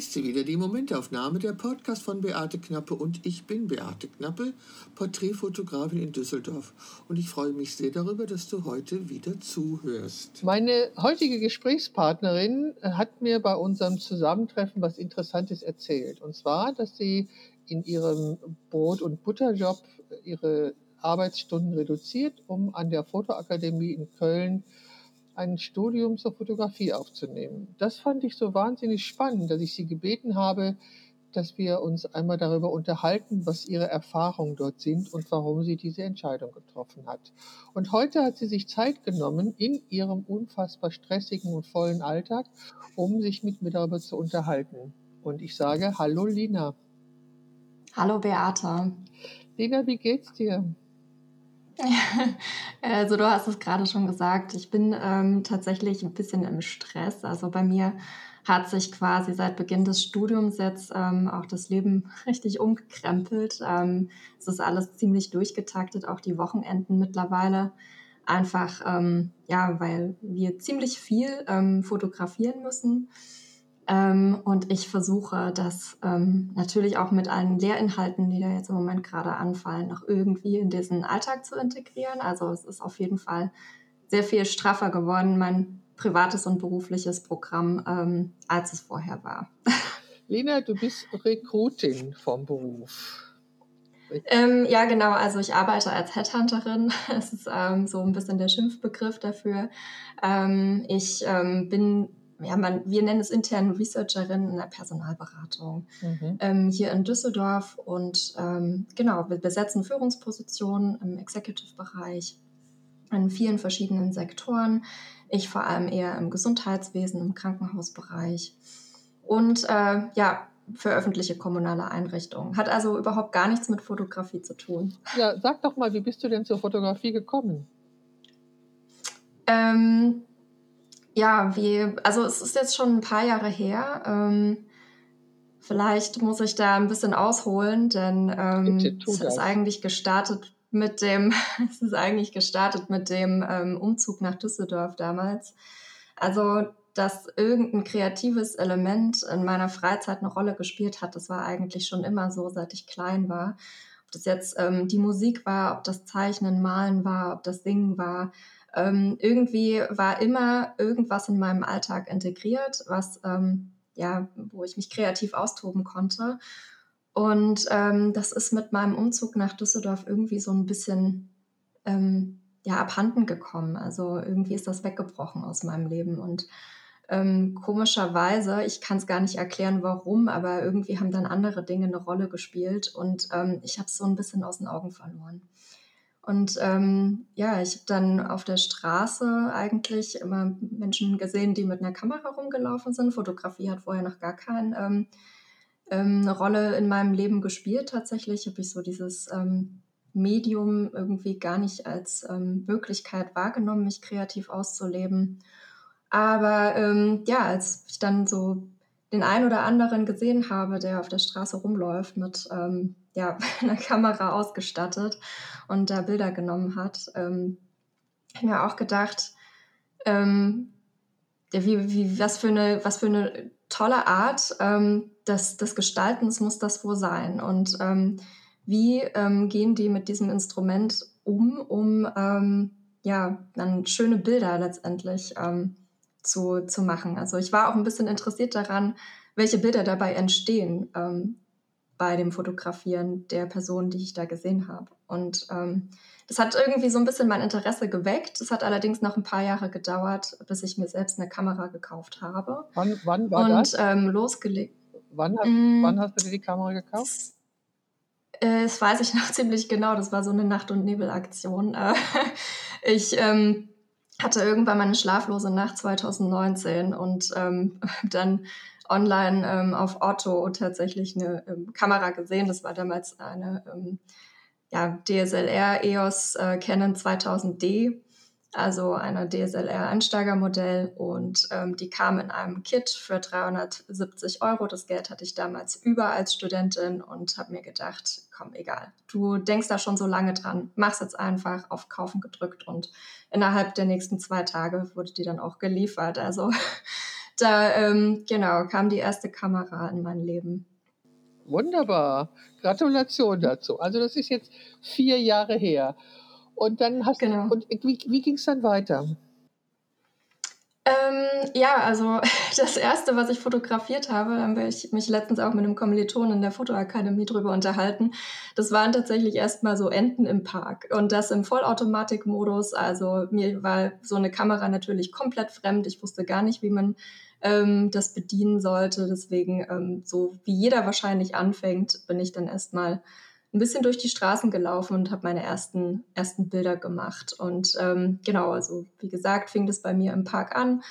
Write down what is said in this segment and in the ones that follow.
ist sie wieder, die Momentaufnahme, der Podcast von Beate Knappe und ich bin Beate Knappe, Porträtfotografin in Düsseldorf. Und ich freue mich sehr darüber, dass du heute wieder zuhörst. Meine heutige Gesprächspartnerin hat mir bei unserem Zusammentreffen was Interessantes erzählt. Und zwar, dass sie in ihrem Brot- und Butterjob ihre Arbeitsstunden reduziert, um an der Fotoakademie in Köln ein Studium zur Fotografie aufzunehmen. Das fand ich so wahnsinnig spannend, dass ich sie gebeten habe, dass wir uns einmal darüber unterhalten, was ihre Erfahrungen dort sind und warum sie diese Entscheidung getroffen hat. Und heute hat sie sich Zeit genommen in ihrem unfassbar stressigen und vollen Alltag, um sich mit mir darüber zu unterhalten. Und ich sage, hallo Lina. Hallo Beata. Lina, wie geht's dir? Also du hast es gerade schon gesagt, ich bin ähm, tatsächlich ein bisschen im Stress. Also bei mir hat sich quasi seit Beginn des Studiums jetzt ähm, auch das Leben richtig umgekrempelt. Ähm, es ist alles ziemlich durchgetaktet, auch die Wochenenden mittlerweile. Einfach, ähm, ja, weil wir ziemlich viel ähm, fotografieren müssen. Ähm, und ich versuche das ähm, natürlich auch mit allen Lehrinhalten, die da jetzt im Moment gerade anfallen, noch irgendwie in diesen Alltag zu integrieren. Also es ist auf jeden Fall sehr viel straffer geworden, mein privates und berufliches Programm, ähm, als es vorher war. Lena, du bist Recruiting vom Beruf. Ähm, ja, genau. Also ich arbeite als Headhunterin. Das ist ähm, so ein bisschen der Schimpfbegriff dafür. Ähm, ich ähm, bin ja, man, wir nennen es intern Researcherin in der Personalberatung mhm. ähm, hier in Düsseldorf. Und ähm, genau, wir besetzen Führungspositionen im Executive-Bereich in vielen verschiedenen Sektoren. Ich vor allem eher im Gesundheitswesen, im Krankenhausbereich. Und äh, ja, für öffentliche kommunale Einrichtungen. Hat also überhaupt gar nichts mit Fotografie zu tun. Ja, sag doch mal, wie bist du denn zur Fotografie gekommen? Ähm, ja, wie, also es ist jetzt schon ein paar Jahre her. Ähm, vielleicht muss ich da ein bisschen ausholen, denn ähm, es ist eigentlich gestartet mit dem, es ist eigentlich gestartet mit dem ähm, Umzug nach Düsseldorf damals. Also, dass irgendein kreatives Element in meiner Freizeit eine Rolle gespielt hat, das war eigentlich schon immer so, seit ich klein war. Ob das jetzt ähm, die Musik war, ob das Zeichnen, Malen war, ob das Singen war ähm, irgendwie war immer irgendwas in meinem Alltag integriert, was ähm, ja, wo ich mich kreativ austoben konnte. Und ähm, das ist mit meinem Umzug nach Düsseldorf irgendwie so ein bisschen ähm, ja, abhanden gekommen. Also irgendwie ist das weggebrochen aus meinem Leben. Und ähm, komischerweise, ich kann es gar nicht erklären, warum, aber irgendwie haben dann andere Dinge eine Rolle gespielt und ähm, ich habe es so ein bisschen aus den Augen verloren. Und ähm, ja, ich habe dann auf der Straße eigentlich immer Menschen gesehen, die mit einer Kamera rumgelaufen sind. Fotografie hat vorher noch gar keine ähm, ähm, Rolle in meinem Leben gespielt. Tatsächlich habe ich so dieses ähm, Medium irgendwie gar nicht als ähm, Möglichkeit wahrgenommen, mich kreativ auszuleben. Aber ähm, ja, als ich dann so den einen oder anderen gesehen habe, der auf der Straße rumläuft mit ähm, ja, einer Kamera ausgestattet und da Bilder genommen hat, ähm, habe mir auch gedacht, ähm, wie, wie, was, für eine, was für eine tolle Art ähm, des, des Gestaltens muss das wohl sein. Und ähm, wie ähm, gehen die mit diesem Instrument um, um ähm, ja, dann schöne Bilder letztendlich ähm, zu, zu machen. Also ich war auch ein bisschen interessiert daran, welche Bilder dabei entstehen ähm, bei dem Fotografieren der Person, die ich da gesehen habe. Und ähm, das hat irgendwie so ein bisschen mein Interesse geweckt. Es hat allerdings noch ein paar Jahre gedauert, bis ich mir selbst eine Kamera gekauft habe. Wann, wann war und, das? Und ähm, losgelegt. Wann, hast, mm, wann hast du dir die Kamera gekauft? Das, äh, das weiß ich noch ziemlich genau. Das war so eine Nacht- und Nebelaktion. Äh, ich ähm, hatte irgendwann meine schlaflose Nacht 2019 und ähm, dann online ähm, auf Otto tatsächlich eine ähm, Kamera gesehen. Das war damals eine ähm, ja, DSLR EOS äh, Canon 2000D, also eine DSLR-Einsteigermodell und ähm, die kam in einem Kit für 370 Euro. Das Geld hatte ich damals über als Studentin und habe mir gedacht, komm, egal, du denkst da schon so lange dran, mach's jetzt einfach auf Kaufen gedrückt und innerhalb der nächsten zwei Tage wurde die dann auch geliefert. Also da ähm, genau kam die erste Kamera in mein Leben. Wunderbar. Gratulation dazu. Also das ist jetzt vier Jahre her. Und dann hast genau. du, und wie, wie ging es dann weiter? Ähm, ja, also das erste, was ich fotografiert habe, da habe ich mich letztens auch mit einem Kommiliton in der Fotoakademie drüber unterhalten. Das waren tatsächlich erstmal so Enten im Park und das im Vollautomatikmodus. Also mir war so eine Kamera natürlich komplett fremd. Ich wusste gar nicht, wie man ähm, das bedienen sollte. Deswegen, ähm, so wie jeder wahrscheinlich anfängt, bin ich dann erstmal ein bisschen durch die Straßen gelaufen und habe meine ersten, ersten Bilder gemacht. Und ähm, genau, also wie gesagt, fing das bei mir im Park an.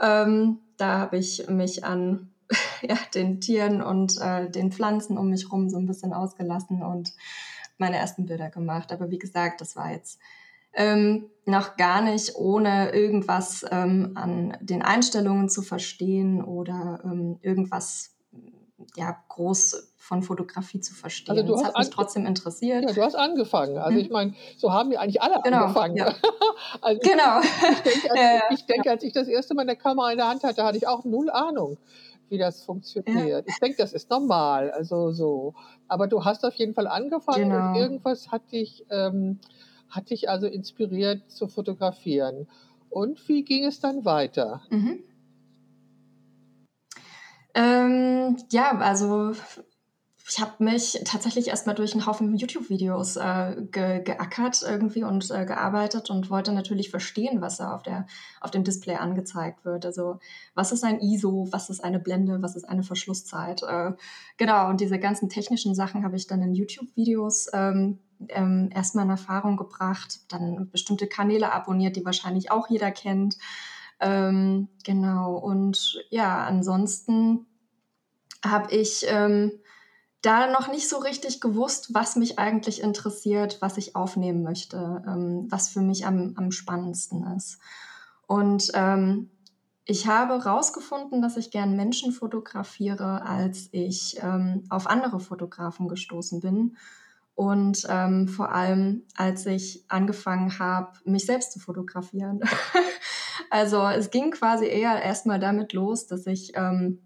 Ähm, da habe ich mich an ja, den Tieren und äh, den Pflanzen um mich herum so ein bisschen ausgelassen und meine ersten Bilder gemacht. Aber wie gesagt, das war jetzt ähm, noch gar nicht, ohne irgendwas ähm, an den Einstellungen zu verstehen oder ähm, irgendwas ja, groß von Fotografie zu verstehen. Also das hat mich trotzdem interessiert. Ja, du hast angefangen. Also mhm. ich meine, so haben wir eigentlich alle genau, angefangen. Ja. also genau. Ich, denke, als, ja, ich denke, als ich das erste Mal eine Kamera in der Hand hatte, hatte ich auch null Ahnung, wie das funktioniert. Ich denke, das ist normal. Also so. Aber du hast auf jeden Fall angefangen genau. und irgendwas hat dich ähm, hat dich also inspiriert zu fotografieren. Und wie ging es dann weiter? Mhm. Ähm, ja, also ich habe mich tatsächlich erstmal durch einen Haufen YouTube-Videos äh, ge geackert irgendwie und äh, gearbeitet und wollte natürlich verstehen, was da auf, der, auf dem Display angezeigt wird. Also was ist ein ISO, was ist eine Blende, was ist eine Verschlusszeit. Äh, genau, und diese ganzen technischen Sachen habe ich dann in YouTube-Videos ähm, ähm, erstmal in Erfahrung gebracht, dann bestimmte Kanäle abonniert, die wahrscheinlich auch jeder kennt. Ähm, genau, und ja, ansonsten habe ich ähm, da noch nicht so richtig gewusst, was mich eigentlich interessiert, was ich aufnehmen möchte, ähm, was für mich am, am spannendsten ist. Und ähm, ich habe herausgefunden, dass ich gern Menschen fotografiere, als ich ähm, auf andere Fotografen gestoßen bin und ähm, vor allem, als ich angefangen habe, mich selbst zu fotografieren. also es ging quasi eher erstmal damit los, dass ich ähm,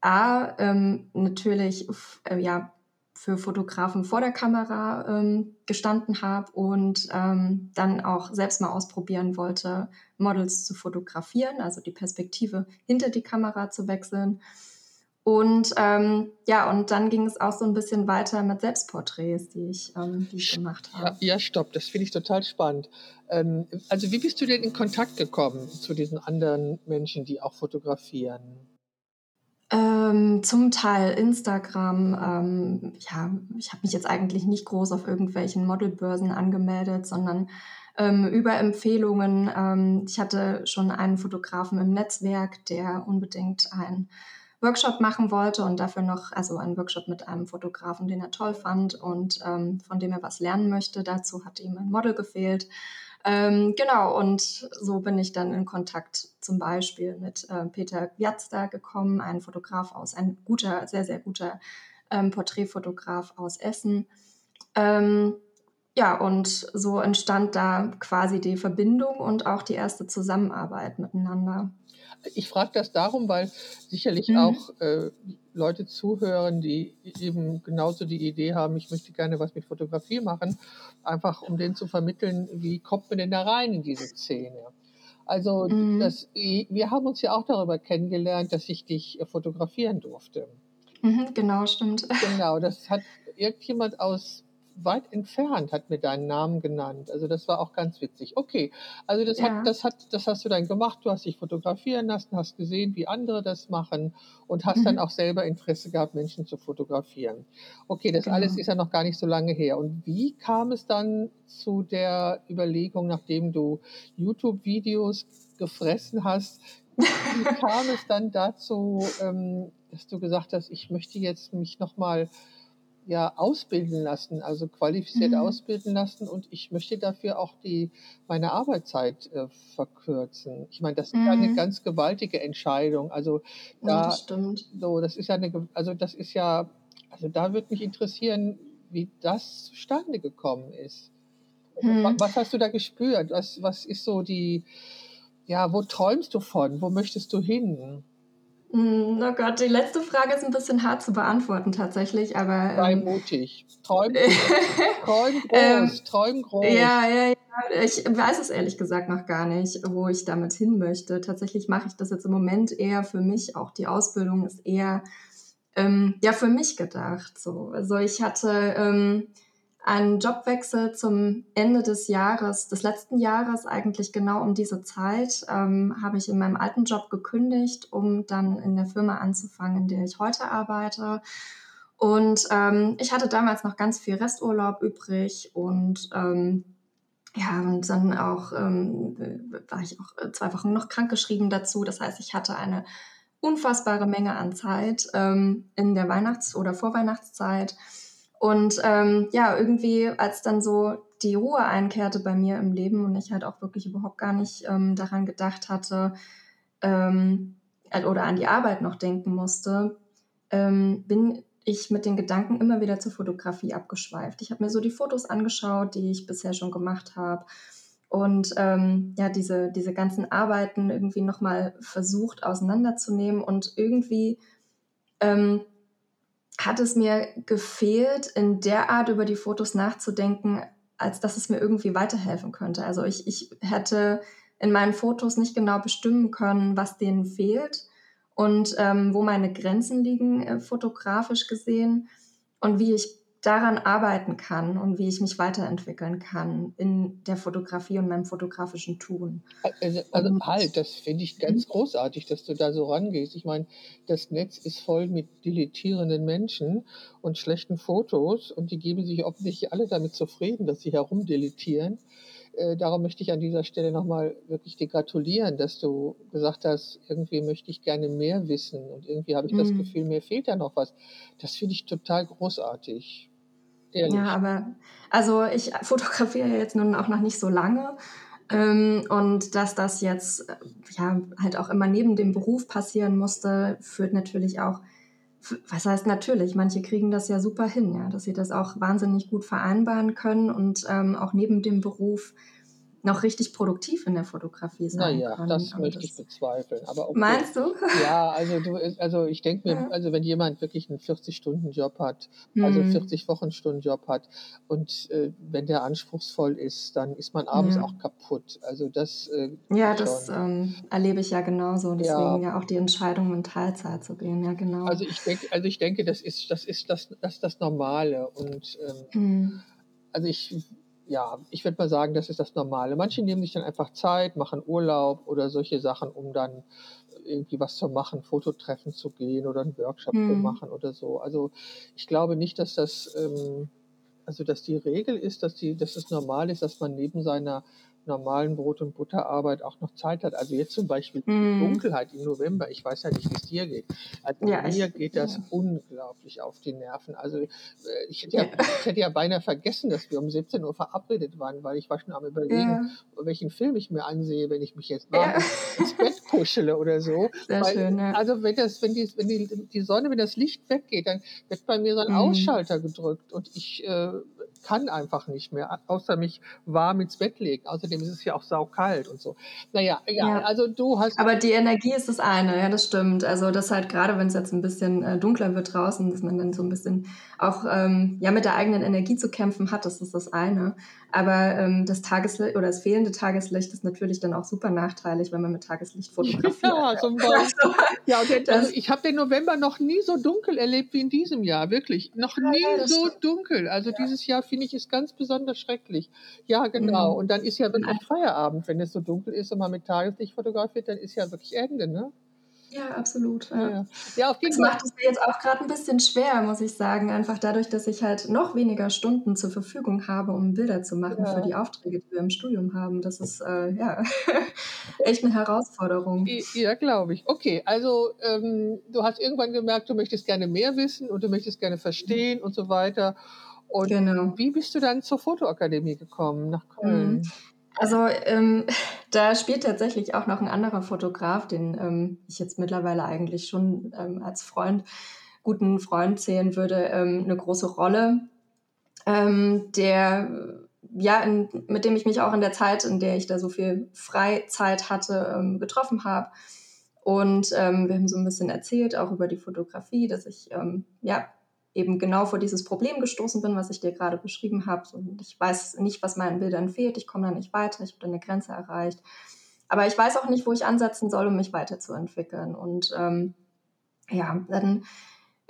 A, ähm, natürlich äh, ja, für Fotografen vor der Kamera ähm, gestanden habe und ähm, dann auch selbst mal ausprobieren wollte, Models zu fotografieren, also die Perspektive hinter die Kamera zu wechseln. Und ähm, ja, und dann ging es auch so ein bisschen weiter mit Selbstporträts, die ich, ähm, die ich gemacht habe. Ja, ja, stopp, das finde ich total spannend. Ähm, also wie bist du denn in Kontakt gekommen zu diesen anderen Menschen, die auch fotografieren? Ähm, zum Teil Instagram. Ähm, ja, ich habe mich jetzt eigentlich nicht groß auf irgendwelchen Modelbörsen angemeldet, sondern ähm, über Empfehlungen. Ich hatte schon einen Fotografen im Netzwerk, der unbedingt ein Workshop machen wollte und dafür noch, also einen Workshop mit einem Fotografen, den er toll fand und ähm, von dem er was lernen möchte. Dazu hat ihm ein Model gefehlt. Ähm, genau, und so bin ich dann in Kontakt zum Beispiel mit äh, Peter Gwiazda gekommen, ein Fotograf aus, ein guter, sehr, sehr guter ähm, Porträtfotograf aus Essen. Ähm, ja, und so entstand da quasi die Verbindung und auch die erste Zusammenarbeit miteinander. Ich frage das darum, weil sicherlich mhm. auch äh, Leute zuhören, die eben genauso die Idee haben, ich möchte gerne was mit Fotografie machen, einfach um denen zu vermitteln, wie kommt man denn da rein in diese Szene. Also mhm. das, wir haben uns ja auch darüber kennengelernt, dass ich dich fotografieren durfte. Mhm, genau, stimmt. Genau, das hat irgendjemand aus weit entfernt hat mir deinen Namen genannt. Also das war auch ganz witzig. Okay, also das ja. hat, das hat, das hast du dann gemacht. Du hast dich fotografieren lassen, hast gesehen, wie andere das machen und hast mhm. dann auch selber Interesse gehabt, Menschen zu fotografieren. Okay, das genau. alles ist ja noch gar nicht so lange her. Und wie kam es dann zu der Überlegung, nachdem du YouTube-Videos gefressen hast, wie kam es dann dazu, ähm, dass du gesagt hast, ich möchte jetzt mich nochmal ja ausbilden lassen, also qualifiziert mhm. ausbilden lassen und ich möchte dafür auch die meine Arbeitszeit äh, verkürzen. Ich meine, das mhm. ist eine ganz gewaltige Entscheidung. Also da ja, das stimmt. so, das ist ja eine also das ist ja also da würde mich interessieren, wie das zustande gekommen ist. Mhm. Was hast du da gespürt? Was was ist so die ja, wo träumst du von? Wo möchtest du hin? Hm, oh Gott, die letzte Frage ist ein bisschen hart zu beantworten tatsächlich, aber. Sei ähm, mutig. Träum, träum groß, ähm, träum groß. Ja, ja, ja. Ich weiß es ehrlich gesagt noch gar nicht, wo ich damit hin möchte. Tatsächlich mache ich das jetzt im Moment eher für mich. Auch die Ausbildung ist eher ähm, ja für mich gedacht. So. Also ich hatte ähm, einen Jobwechsel zum Ende des Jahres, des letzten Jahres, eigentlich genau um diese Zeit, ähm, habe ich in meinem alten Job gekündigt, um dann in der Firma anzufangen, in der ich heute arbeite. Und ähm, ich hatte damals noch ganz viel Resturlaub übrig und ähm, ja, und dann auch ähm, war ich auch zwei Wochen noch krankgeschrieben dazu. Das heißt, ich hatte eine unfassbare Menge an Zeit ähm, in der Weihnachts- oder Vorweihnachtszeit. Und ähm, ja, irgendwie, als dann so die Ruhe einkehrte bei mir im Leben und ich halt auch wirklich überhaupt gar nicht ähm, daran gedacht hatte ähm, äh, oder an die Arbeit noch denken musste, ähm, bin ich mit den Gedanken immer wieder zur Fotografie abgeschweift. Ich habe mir so die Fotos angeschaut, die ich bisher schon gemacht habe und ähm, ja, diese, diese ganzen Arbeiten irgendwie nochmal versucht auseinanderzunehmen und irgendwie ähm, hat es mir gefehlt, in der Art über die Fotos nachzudenken, als dass es mir irgendwie weiterhelfen könnte. Also ich, ich hätte in meinen Fotos nicht genau bestimmen können, was denen fehlt und ähm, wo meine Grenzen liegen, äh, fotografisch gesehen und wie ich daran arbeiten kann und wie ich mich weiterentwickeln kann in der Fotografie und meinem fotografischen Tun. Also, also halt, das finde ich ganz mhm. großartig, dass du da so rangehst. Ich meine, das Netz ist voll mit dilettierenden Menschen und schlechten Fotos und die geben sich offensichtlich alle damit zufrieden, dass sie herumdeletieren. Äh, darum möchte ich an dieser Stelle nochmal wirklich dir gratulieren, dass du gesagt hast, irgendwie möchte ich gerne mehr wissen und irgendwie habe ich mhm. das Gefühl, mir fehlt da noch was. Das finde ich total großartig. Ehrlich. Ja, aber also ich fotografiere jetzt nun auch noch nicht so lange. Ähm, und dass das jetzt ja halt auch immer neben dem Beruf passieren musste, führt natürlich auch, was heißt natürlich, manche kriegen das ja super hin, ja, dass sie das auch wahnsinnig gut vereinbaren können und ähm, auch neben dem Beruf noch richtig produktiv in der Fotografie sein naja, können. das möchte das ich bezweifeln. Aber okay. Meinst du? Ja, also du, also ich denke mir, ja. also wenn jemand wirklich einen 40-Stunden-Job hat, also mhm. 40-Wochen-Stunden-Job hat und äh, wenn der anspruchsvoll ist, dann ist man abends ja. auch kaputt. Also das äh, Ja, das ähm, erlebe ich ja genauso. Deswegen ja. ja. auch die Entscheidung, in Teilzeit zu gehen, ja genau. Also ich denke, also ich denke, das ist, das ist das, das, das Normale. Und ähm, mhm. also ich ja, ich würde mal sagen, das ist das Normale. Manche nehmen sich dann einfach Zeit, machen Urlaub oder solche Sachen, um dann irgendwie was zu machen, Fototreffen zu gehen oder einen Workshop hm. zu machen oder so. Also ich glaube nicht, dass das, ähm, also dass die Regel ist, dass die, dass es normal ist, dass man neben seiner normalen Brot- und Butterarbeit auch noch Zeit hat. Also jetzt zum Beispiel mm. die Dunkelheit im November, ich weiß ja nicht, wie es dir geht. Also ja, mir ich, geht das ja. unglaublich auf die Nerven. Also äh, ich hätte, ja, ja. ich hätte ja beinahe vergessen, dass wir um 17 Uhr verabredet waren, weil ich war schon am überlegen, welchen Film ich mir ansehe, wenn ich mich jetzt mal ins Bett kuschele oder so. Sehr weil, schön, Also wenn das, wenn die, wenn die, die Sonne, wenn das Licht weggeht, dann wird bei mir so ein mm. Ausschalter gedrückt und ich äh, kann einfach nicht mehr, außer mich warm ins Bett legen. Außerdem ist es ja auch saukalt und so. Naja, ja, ja. also du hast. Aber die Energie ist das eine, ja, das stimmt. Also das halt gerade, wenn es jetzt ein bisschen äh, dunkler wird draußen, dass man dann so ein bisschen auch ähm, ja mit der eigenen Energie zu kämpfen hat, das ist das eine. Aber ähm, das Tageslicht oder das fehlende Tageslicht ist natürlich dann auch super nachteilig, wenn man mit Tageslicht fotografiert. Ja, zum Beispiel. Also, ja, und also ich habe den November noch nie so dunkel erlebt wie in diesem Jahr, wirklich. Noch nie ja, so dunkel. Also dieses Jahr finde ich es ganz besonders schrecklich. Ja, genau. Mhm. Und dann ist ja wirklich Feierabend, wenn es so dunkel ist und man mit Tageslicht fotografiert, dann ist ja wirklich Ende, ne? Ja, absolut. Ja. Ja. auf jeden das Fall. macht es mir jetzt auch gerade ein bisschen schwer, muss ich sagen. Einfach dadurch, dass ich halt noch weniger Stunden zur Verfügung habe, um Bilder zu machen ja. für die Aufträge, die wir im Studium haben. Das ist äh, ja echt eine Herausforderung. Ja, glaube ich. Okay, also ähm, du hast irgendwann gemerkt, du möchtest gerne mehr wissen und du möchtest gerne verstehen mhm. und so weiter. Und genau. wie bist du dann zur Fotoakademie gekommen nach Köln? Mhm. Also ähm, da spielt tatsächlich auch noch ein anderer Fotograf, den ähm, ich jetzt mittlerweile eigentlich schon ähm, als Freund, guten Freund zählen würde, ähm, eine große Rolle, ähm, der ja, in, mit dem ich mich auch in der Zeit, in der ich da so viel Freizeit hatte, ähm, getroffen habe Und ähm, wir haben so ein bisschen erzählt, auch über die Fotografie, dass ich ähm, ja eben genau vor dieses Problem gestoßen bin, was ich dir gerade beschrieben habe. Und ich weiß nicht, was meinen Bildern fehlt. Ich komme da nicht weiter. Ich habe da eine Grenze erreicht. Aber ich weiß auch nicht, wo ich ansetzen soll, um mich weiterzuentwickeln. Und ähm, ja, dann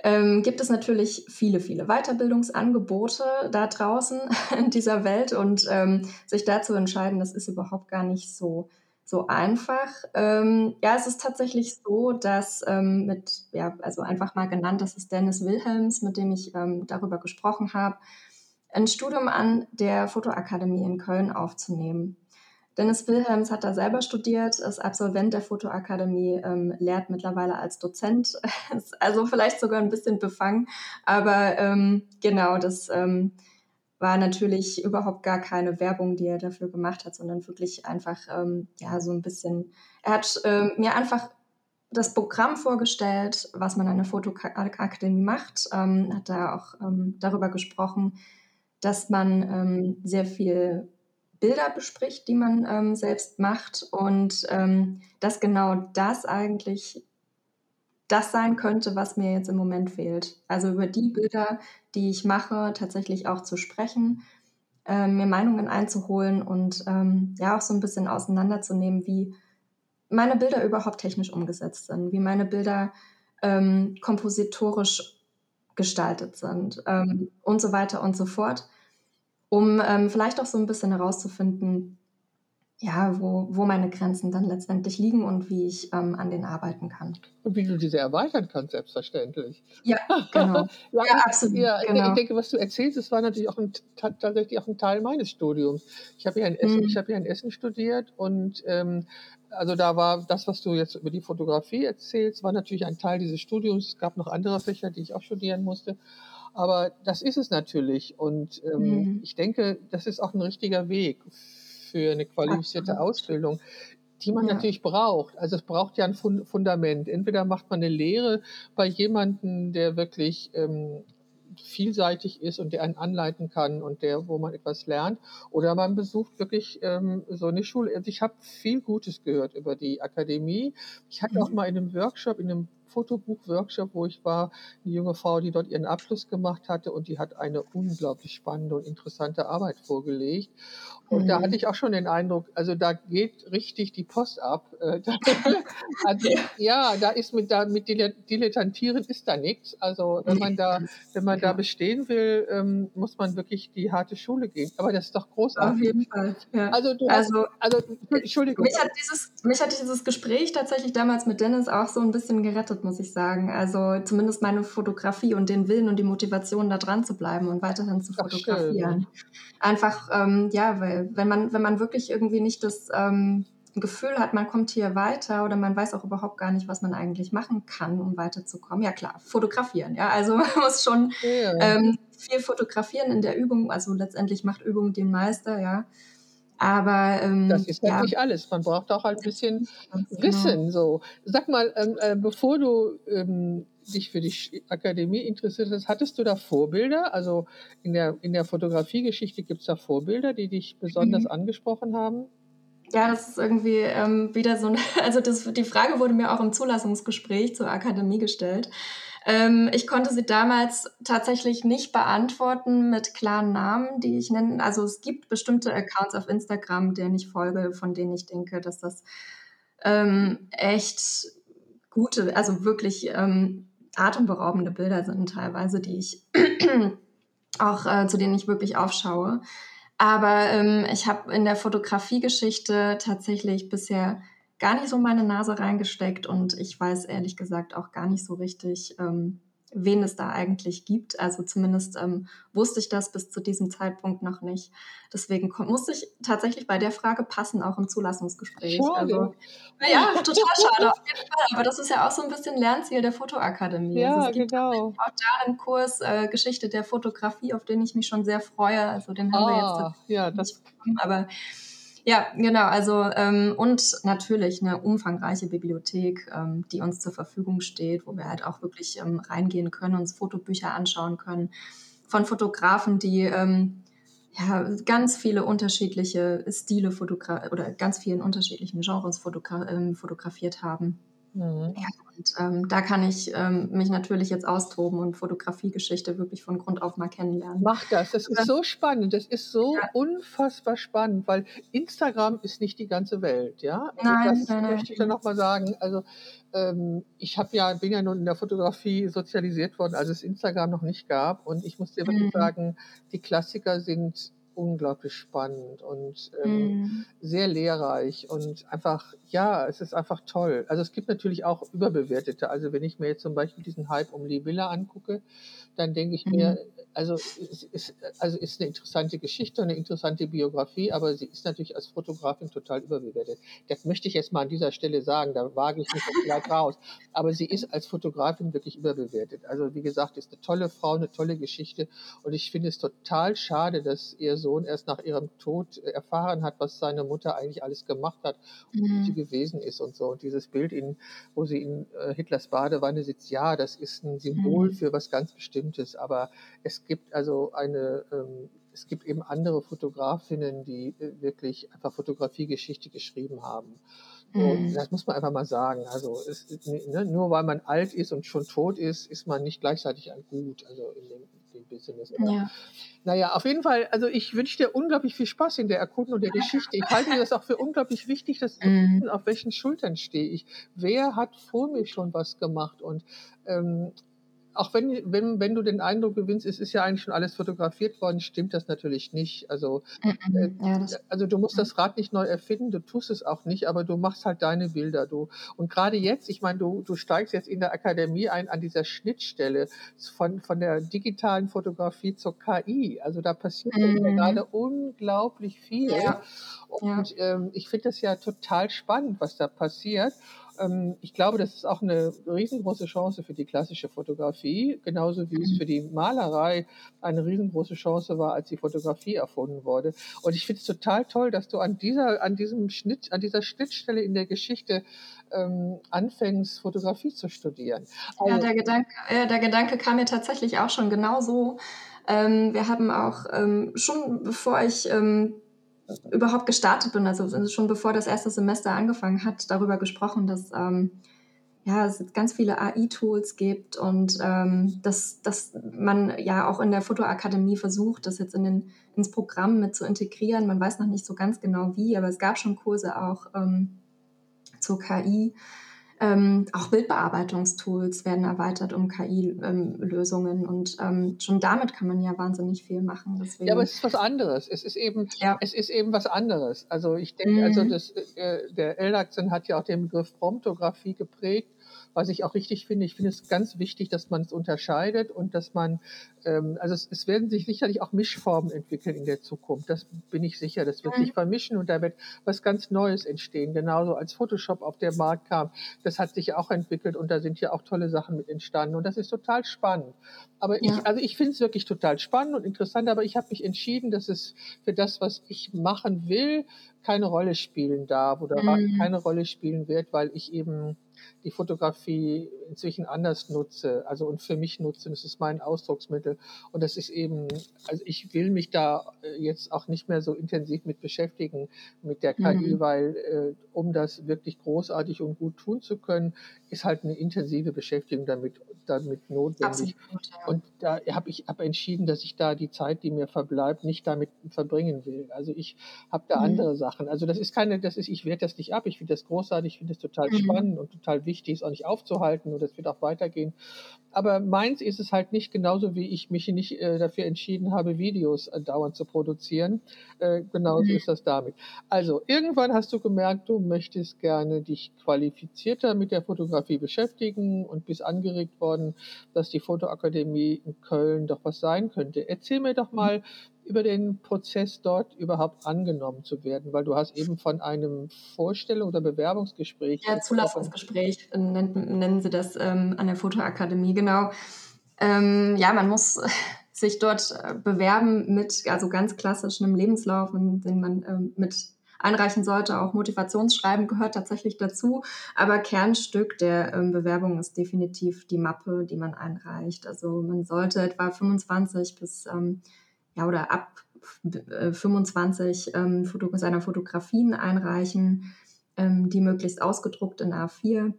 ähm, gibt es natürlich viele, viele Weiterbildungsangebote da draußen in dieser Welt und ähm, sich dazu entscheiden, das ist überhaupt gar nicht so so einfach. Ähm, ja, es ist tatsächlich so, dass ähm, mit, ja, also einfach mal genannt, das ist Dennis Wilhelms, mit dem ich ähm, darüber gesprochen habe, ein Studium an der Fotoakademie in Köln aufzunehmen. Dennis Wilhelms hat da selber studiert, ist Absolvent der Fotoakademie, ähm, lehrt mittlerweile als Dozent, also vielleicht sogar ein bisschen befangen, aber ähm, genau, das ähm, war natürlich überhaupt gar keine Werbung, die er dafür gemacht hat, sondern wirklich einfach, ähm, ja, so ein bisschen, er hat ähm, mir einfach das Programm vorgestellt, was man an der Fotoakademie macht, ähm, hat da auch ähm, darüber gesprochen, dass man ähm, sehr viel Bilder bespricht, die man ähm, selbst macht und dass genau das eigentlich das sein könnte, was mir jetzt im Moment fehlt. Also über die Bilder, die ich mache, tatsächlich auch zu sprechen, äh, mir Meinungen einzuholen und ähm, ja auch so ein bisschen auseinanderzunehmen, wie meine Bilder überhaupt technisch umgesetzt sind, wie meine Bilder ähm, kompositorisch gestaltet sind ähm, und so weiter und so fort, um ähm, vielleicht auch so ein bisschen herauszufinden, ja, wo, wo meine Grenzen dann letztendlich liegen und wie ich ähm, an denen arbeiten kann. Und wie du diese erweitern kannst, selbstverständlich. Ja, genau. ja, ja, absolut. Ja, genau. Ich denke, was du erzählst, das war natürlich auch ein, tatsächlich auch ein Teil meines Studiums. Ich habe ja in Essen, mhm. ich habe ja in Essen studiert und ähm, also da war das, was du jetzt über die Fotografie erzählst, war natürlich ein Teil dieses Studiums. Es gab noch andere Fächer, die ich auch studieren musste. Aber das ist es natürlich. Und ähm, mhm. ich denke, das ist auch ein richtiger Weg für eine qualifizierte. Ausbildung, die man ja. natürlich braucht. Also es braucht ja ein Fundament. Entweder macht man eine Lehre bei jemandem, der wirklich ähm, vielseitig ist und der einen anleiten kann und der, wo man etwas lernt, oder man besucht wirklich ähm, so eine Schule. Also ich habe viel Gutes gehört über die Akademie. Ich hatte mhm. auch mal in einem Workshop, in einem Fotobuch-Workshop, wo ich war, eine junge Frau, die dort ihren Abschluss gemacht hatte und die hat eine unglaublich spannende und interessante Arbeit vorgelegt. Und mhm. da hatte ich auch schon den Eindruck, also da geht richtig die Post ab. Äh, also ja, da ist mit, da, mit Dilettantieren ist da nichts. Also wenn man da, wenn man da bestehen will, ähm, muss man wirklich die harte Schule gehen. Aber das ist doch großartig. Auf jeden Fall. Ja. Also du also, hast, also Entschuldigung. Mich hat dieses, mich hat dieses Gespräch tatsächlich damals mit Dennis auch so ein bisschen gerettet, muss ich sagen. Also zumindest meine Fotografie und den Willen und die Motivation, da dran zu bleiben und weiterhin zu fotografieren. Einfach, ähm, ja, weil wenn man, wenn man wirklich irgendwie nicht das ähm, Gefühl hat, man kommt hier weiter oder man weiß auch überhaupt gar nicht, was man eigentlich machen kann, um weiterzukommen. Ja klar, fotografieren. Ja, also man muss schon ja. ähm, viel fotografieren in der Übung. Also letztendlich macht Übung den Meister, ja. Aber ähm, das ist halt ja. nicht alles. Man braucht auch ein bisschen Wissen. Genau. So, sag mal, ähm, äh, bevor du ähm, dich für die Akademie interessiert hast, hattest du da Vorbilder? Also in der in der Fotografiegeschichte gibt es da Vorbilder, die dich besonders mhm. angesprochen haben? Ja, das ist irgendwie ähm, wieder so. Eine, also das, die Frage wurde mir auch im Zulassungsgespräch zur Akademie gestellt. Ähm, ich konnte sie damals tatsächlich nicht beantworten mit klaren Namen, die ich nenne. Also es gibt bestimmte Accounts auf Instagram, denen ich folge, von denen ich denke, dass das ähm, echt gute, also wirklich ähm, atemberaubende Bilder sind teilweise, die ich auch äh, zu denen ich wirklich aufschaue. Aber ähm, ich habe in der Fotografiegeschichte tatsächlich bisher gar nicht so meine Nase reingesteckt und ich weiß ehrlich gesagt auch gar nicht so richtig, ähm, wen es da eigentlich gibt. Also zumindest ähm, wusste ich das bis zu diesem Zeitpunkt noch nicht. Deswegen musste ich tatsächlich bei der Frage passen, auch im Zulassungsgespräch. Schade. Also, ja, total schade, auf jeden Fall. Aber das ist ja auch so ein bisschen Lernziel der Fotoakademie. Ja, also es gibt genau. auch da einen Kurs äh, Geschichte der Fotografie, auf den ich mich schon sehr freue. Also den haben ah, wir jetzt ah, ja, das bekommen, aber ja, genau. Also ähm, und natürlich eine umfangreiche Bibliothek, ähm, die uns zur Verfügung steht, wo wir halt auch wirklich ähm, reingehen können, uns Fotobücher anschauen können von Fotografen, die ähm, ja ganz viele unterschiedliche Stile fotogra oder ganz vielen unterschiedlichen Genres fotogra ähm, fotografiert haben. Mhm. Ja, und ähm, da kann ich ähm, mich natürlich jetzt austoben und Fotografiegeschichte wirklich von Grund auf mal kennenlernen. Mach das, das ist so spannend, das ist so ja. unfassbar spannend, weil Instagram ist nicht die ganze Welt, ja. Also nein, das nein, möchte ich dann nochmal sagen. Also ähm, ich habe ja, bin ja nun in der Fotografie sozialisiert worden, als es Instagram noch nicht gab. Und ich muss dir wirklich mhm. sagen, die Klassiker sind unglaublich spannend und ähm, mm. sehr lehrreich und einfach, ja, es ist einfach toll. Also es gibt natürlich auch überbewertete. Also wenn ich mir jetzt zum Beispiel diesen Hype um die Villa angucke, dann denke ich mir, mhm. Also es ist, also ist eine interessante Geschichte, eine interessante Biografie, aber sie ist natürlich als Fotografin total überbewertet. Das möchte ich jetzt mal an dieser Stelle sagen, da wage ich mich vielleicht raus. Aber sie ist als Fotografin wirklich überbewertet. Also wie gesagt, ist eine tolle Frau, eine tolle Geschichte und ich finde es total schade, dass ihr Sohn erst nach ihrem Tod erfahren hat, was seine Mutter eigentlich alles gemacht hat und mhm. wie sie gewesen ist und so. Und dieses Bild, in, wo sie in äh, Hitlers Badewanne sitzt, ja, das ist ein Symbol mhm. für was ganz Bestimmtes. Bestimmtes, aber es gibt also eine, ähm, es gibt eben andere Fotografinnen, die äh, wirklich einfach Fotografiegeschichte geschrieben haben. Und mhm. das muss man einfach mal sagen. Also es, ne, nur weil man alt ist und schon tot ist, ist man nicht gleichzeitig ein Gut, also in dem, dem Business. Ja. Naja, auf jeden Fall, also ich wünsche dir unglaublich viel Spaß in der Erkundung der Geschichte. Ich halte das auch für unglaublich wichtig, dass zu mhm. wissen, auf welchen Schultern stehe ich. Wer hat vor mir schon was gemacht? Und ähm, auch wenn, wenn, wenn du den Eindruck gewinnst, es ist ja eigentlich schon alles fotografiert worden, stimmt das natürlich nicht. Also, äh, ja, also du musst das Rad nicht neu erfinden, du tust es auch nicht, aber du machst halt deine Bilder. Du, und gerade jetzt, ich meine, du, du steigst jetzt in der Akademie ein an dieser Schnittstelle von, von der digitalen Fotografie zur KI. Also da passiert mhm. ja gerade unglaublich viel. Ja. Und ja. ähm, ich finde das ja total spannend, was da passiert. Ähm, ich glaube, das ist auch eine riesengroße Chance für die klassische Fotografie, genauso wie es mhm. für die Malerei eine riesengroße Chance war, als die Fotografie erfunden wurde. Und ich finde es total toll, dass du an dieser, an diesem Schnitt, an dieser Schnittstelle in der Geschichte ähm, anfängst, Fotografie zu studieren. Also, ja, der Gedanke, äh, der Gedanke kam mir tatsächlich auch schon genauso. Ähm, wir haben auch ähm, schon, bevor ich ähm, überhaupt gestartet bin, also schon bevor das erste Semester angefangen hat, darüber gesprochen, dass ähm, ja, es ganz viele AI-Tools gibt und ähm, dass, dass man ja auch in der Fotoakademie versucht, das jetzt in den, ins Programm mit zu integrieren. Man weiß noch nicht so ganz genau wie, aber es gab schon Kurse auch ähm, zur KI. Ähm, auch Bildbearbeitungstools werden erweitert um KI-Lösungen ähm, und ähm, schon damit kann man ja wahnsinnig viel machen. Deswegen. Ja, aber es ist was anderes. Es ist eben, ja. es ist eben was anderes. Also ich denke, also mhm. also das, äh, der Eldaxen hat ja auch den Begriff Promptographie geprägt was ich auch richtig finde. Ich finde es ganz wichtig, dass man es unterscheidet und dass man, ähm, also es, es, werden sich sicherlich auch Mischformen entwickeln in der Zukunft. Das bin ich sicher. Das wird sich vermischen und da wird was ganz Neues entstehen. Genauso als Photoshop auf den Markt kam, das hat sich auch entwickelt und da sind ja auch tolle Sachen mit entstanden und das ist total spannend. Aber ich, also ich finde es wirklich total spannend und interessant, aber ich habe mich entschieden, dass es für das, was ich machen will, keine Rolle spielen darf oder mhm. keine Rolle spielen wird, weil ich eben die Fotografie inzwischen anders nutze, also und für mich nutze. Das ist mein Ausdrucksmittel. Und das ist eben, also ich will mich da äh, jetzt auch nicht mehr so intensiv mit beschäftigen mit der KI, mhm. weil äh, um das wirklich großartig und gut tun zu können, ist halt eine intensive Beschäftigung damit, damit notwendig. Absolut, ja. Und da habe ich hab entschieden, dass ich da die Zeit, die mir verbleibt, nicht damit verbringen will. Also ich habe da mhm. andere Sachen. Also das ist keine, das ist, ich werte das nicht ab. Ich finde das großartig, ich finde das total mhm. spannend und total wichtig, es auch nicht aufzuhalten und es wird auch weitergehen. Aber meins ist es halt nicht genauso, wie ich mich nicht äh, dafür entschieden habe, Videos äh, dauernd zu produzieren. Äh, genauso mhm. ist das damit. Also irgendwann hast du gemerkt, du möchtest gerne dich qualifizierter mit der Fotografie beschäftigen und bist angeregt worden, dass die Fotoakademie in Köln doch was sein könnte. Erzähl mir doch mal, über den Prozess dort überhaupt angenommen zu werden? Weil du hast eben von einem Vorstellung- oder Bewerbungsgespräch. Ja, Zulassungsgespräch nennen, nennen sie das ähm, an der Fotoakademie, genau. Ähm, ja, man muss sich dort äh, bewerben mit, also ganz klassisch einem Lebenslauf, den man ähm, mit einreichen sollte. Auch Motivationsschreiben gehört tatsächlich dazu. Aber Kernstück der ähm, Bewerbung ist definitiv die Mappe, die man einreicht. Also man sollte etwa 25 bis ähm, ja, oder ab 25 äh, ähm, Foto seiner Fotografien einreichen, ähm, die möglichst ausgedruckt in A4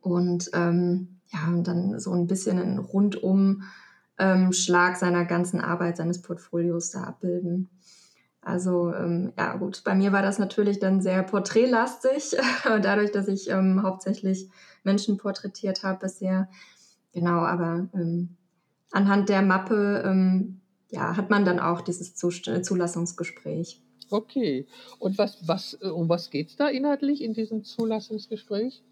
und ähm, ja, und dann so ein bisschen einen rundum ähm, seiner ganzen Arbeit, seines Portfolios da abbilden. Also ähm, ja gut, bei mir war das natürlich dann sehr porträtlastig, dadurch, dass ich ähm, hauptsächlich Menschen porträtiert habe bisher. Genau, aber ähm, anhand der Mappe ähm, ja, hat man dann auch dieses Zulassungsgespräch. Okay. Und was, was, äh, um was geht es da inhaltlich in diesem Zulassungsgespräch?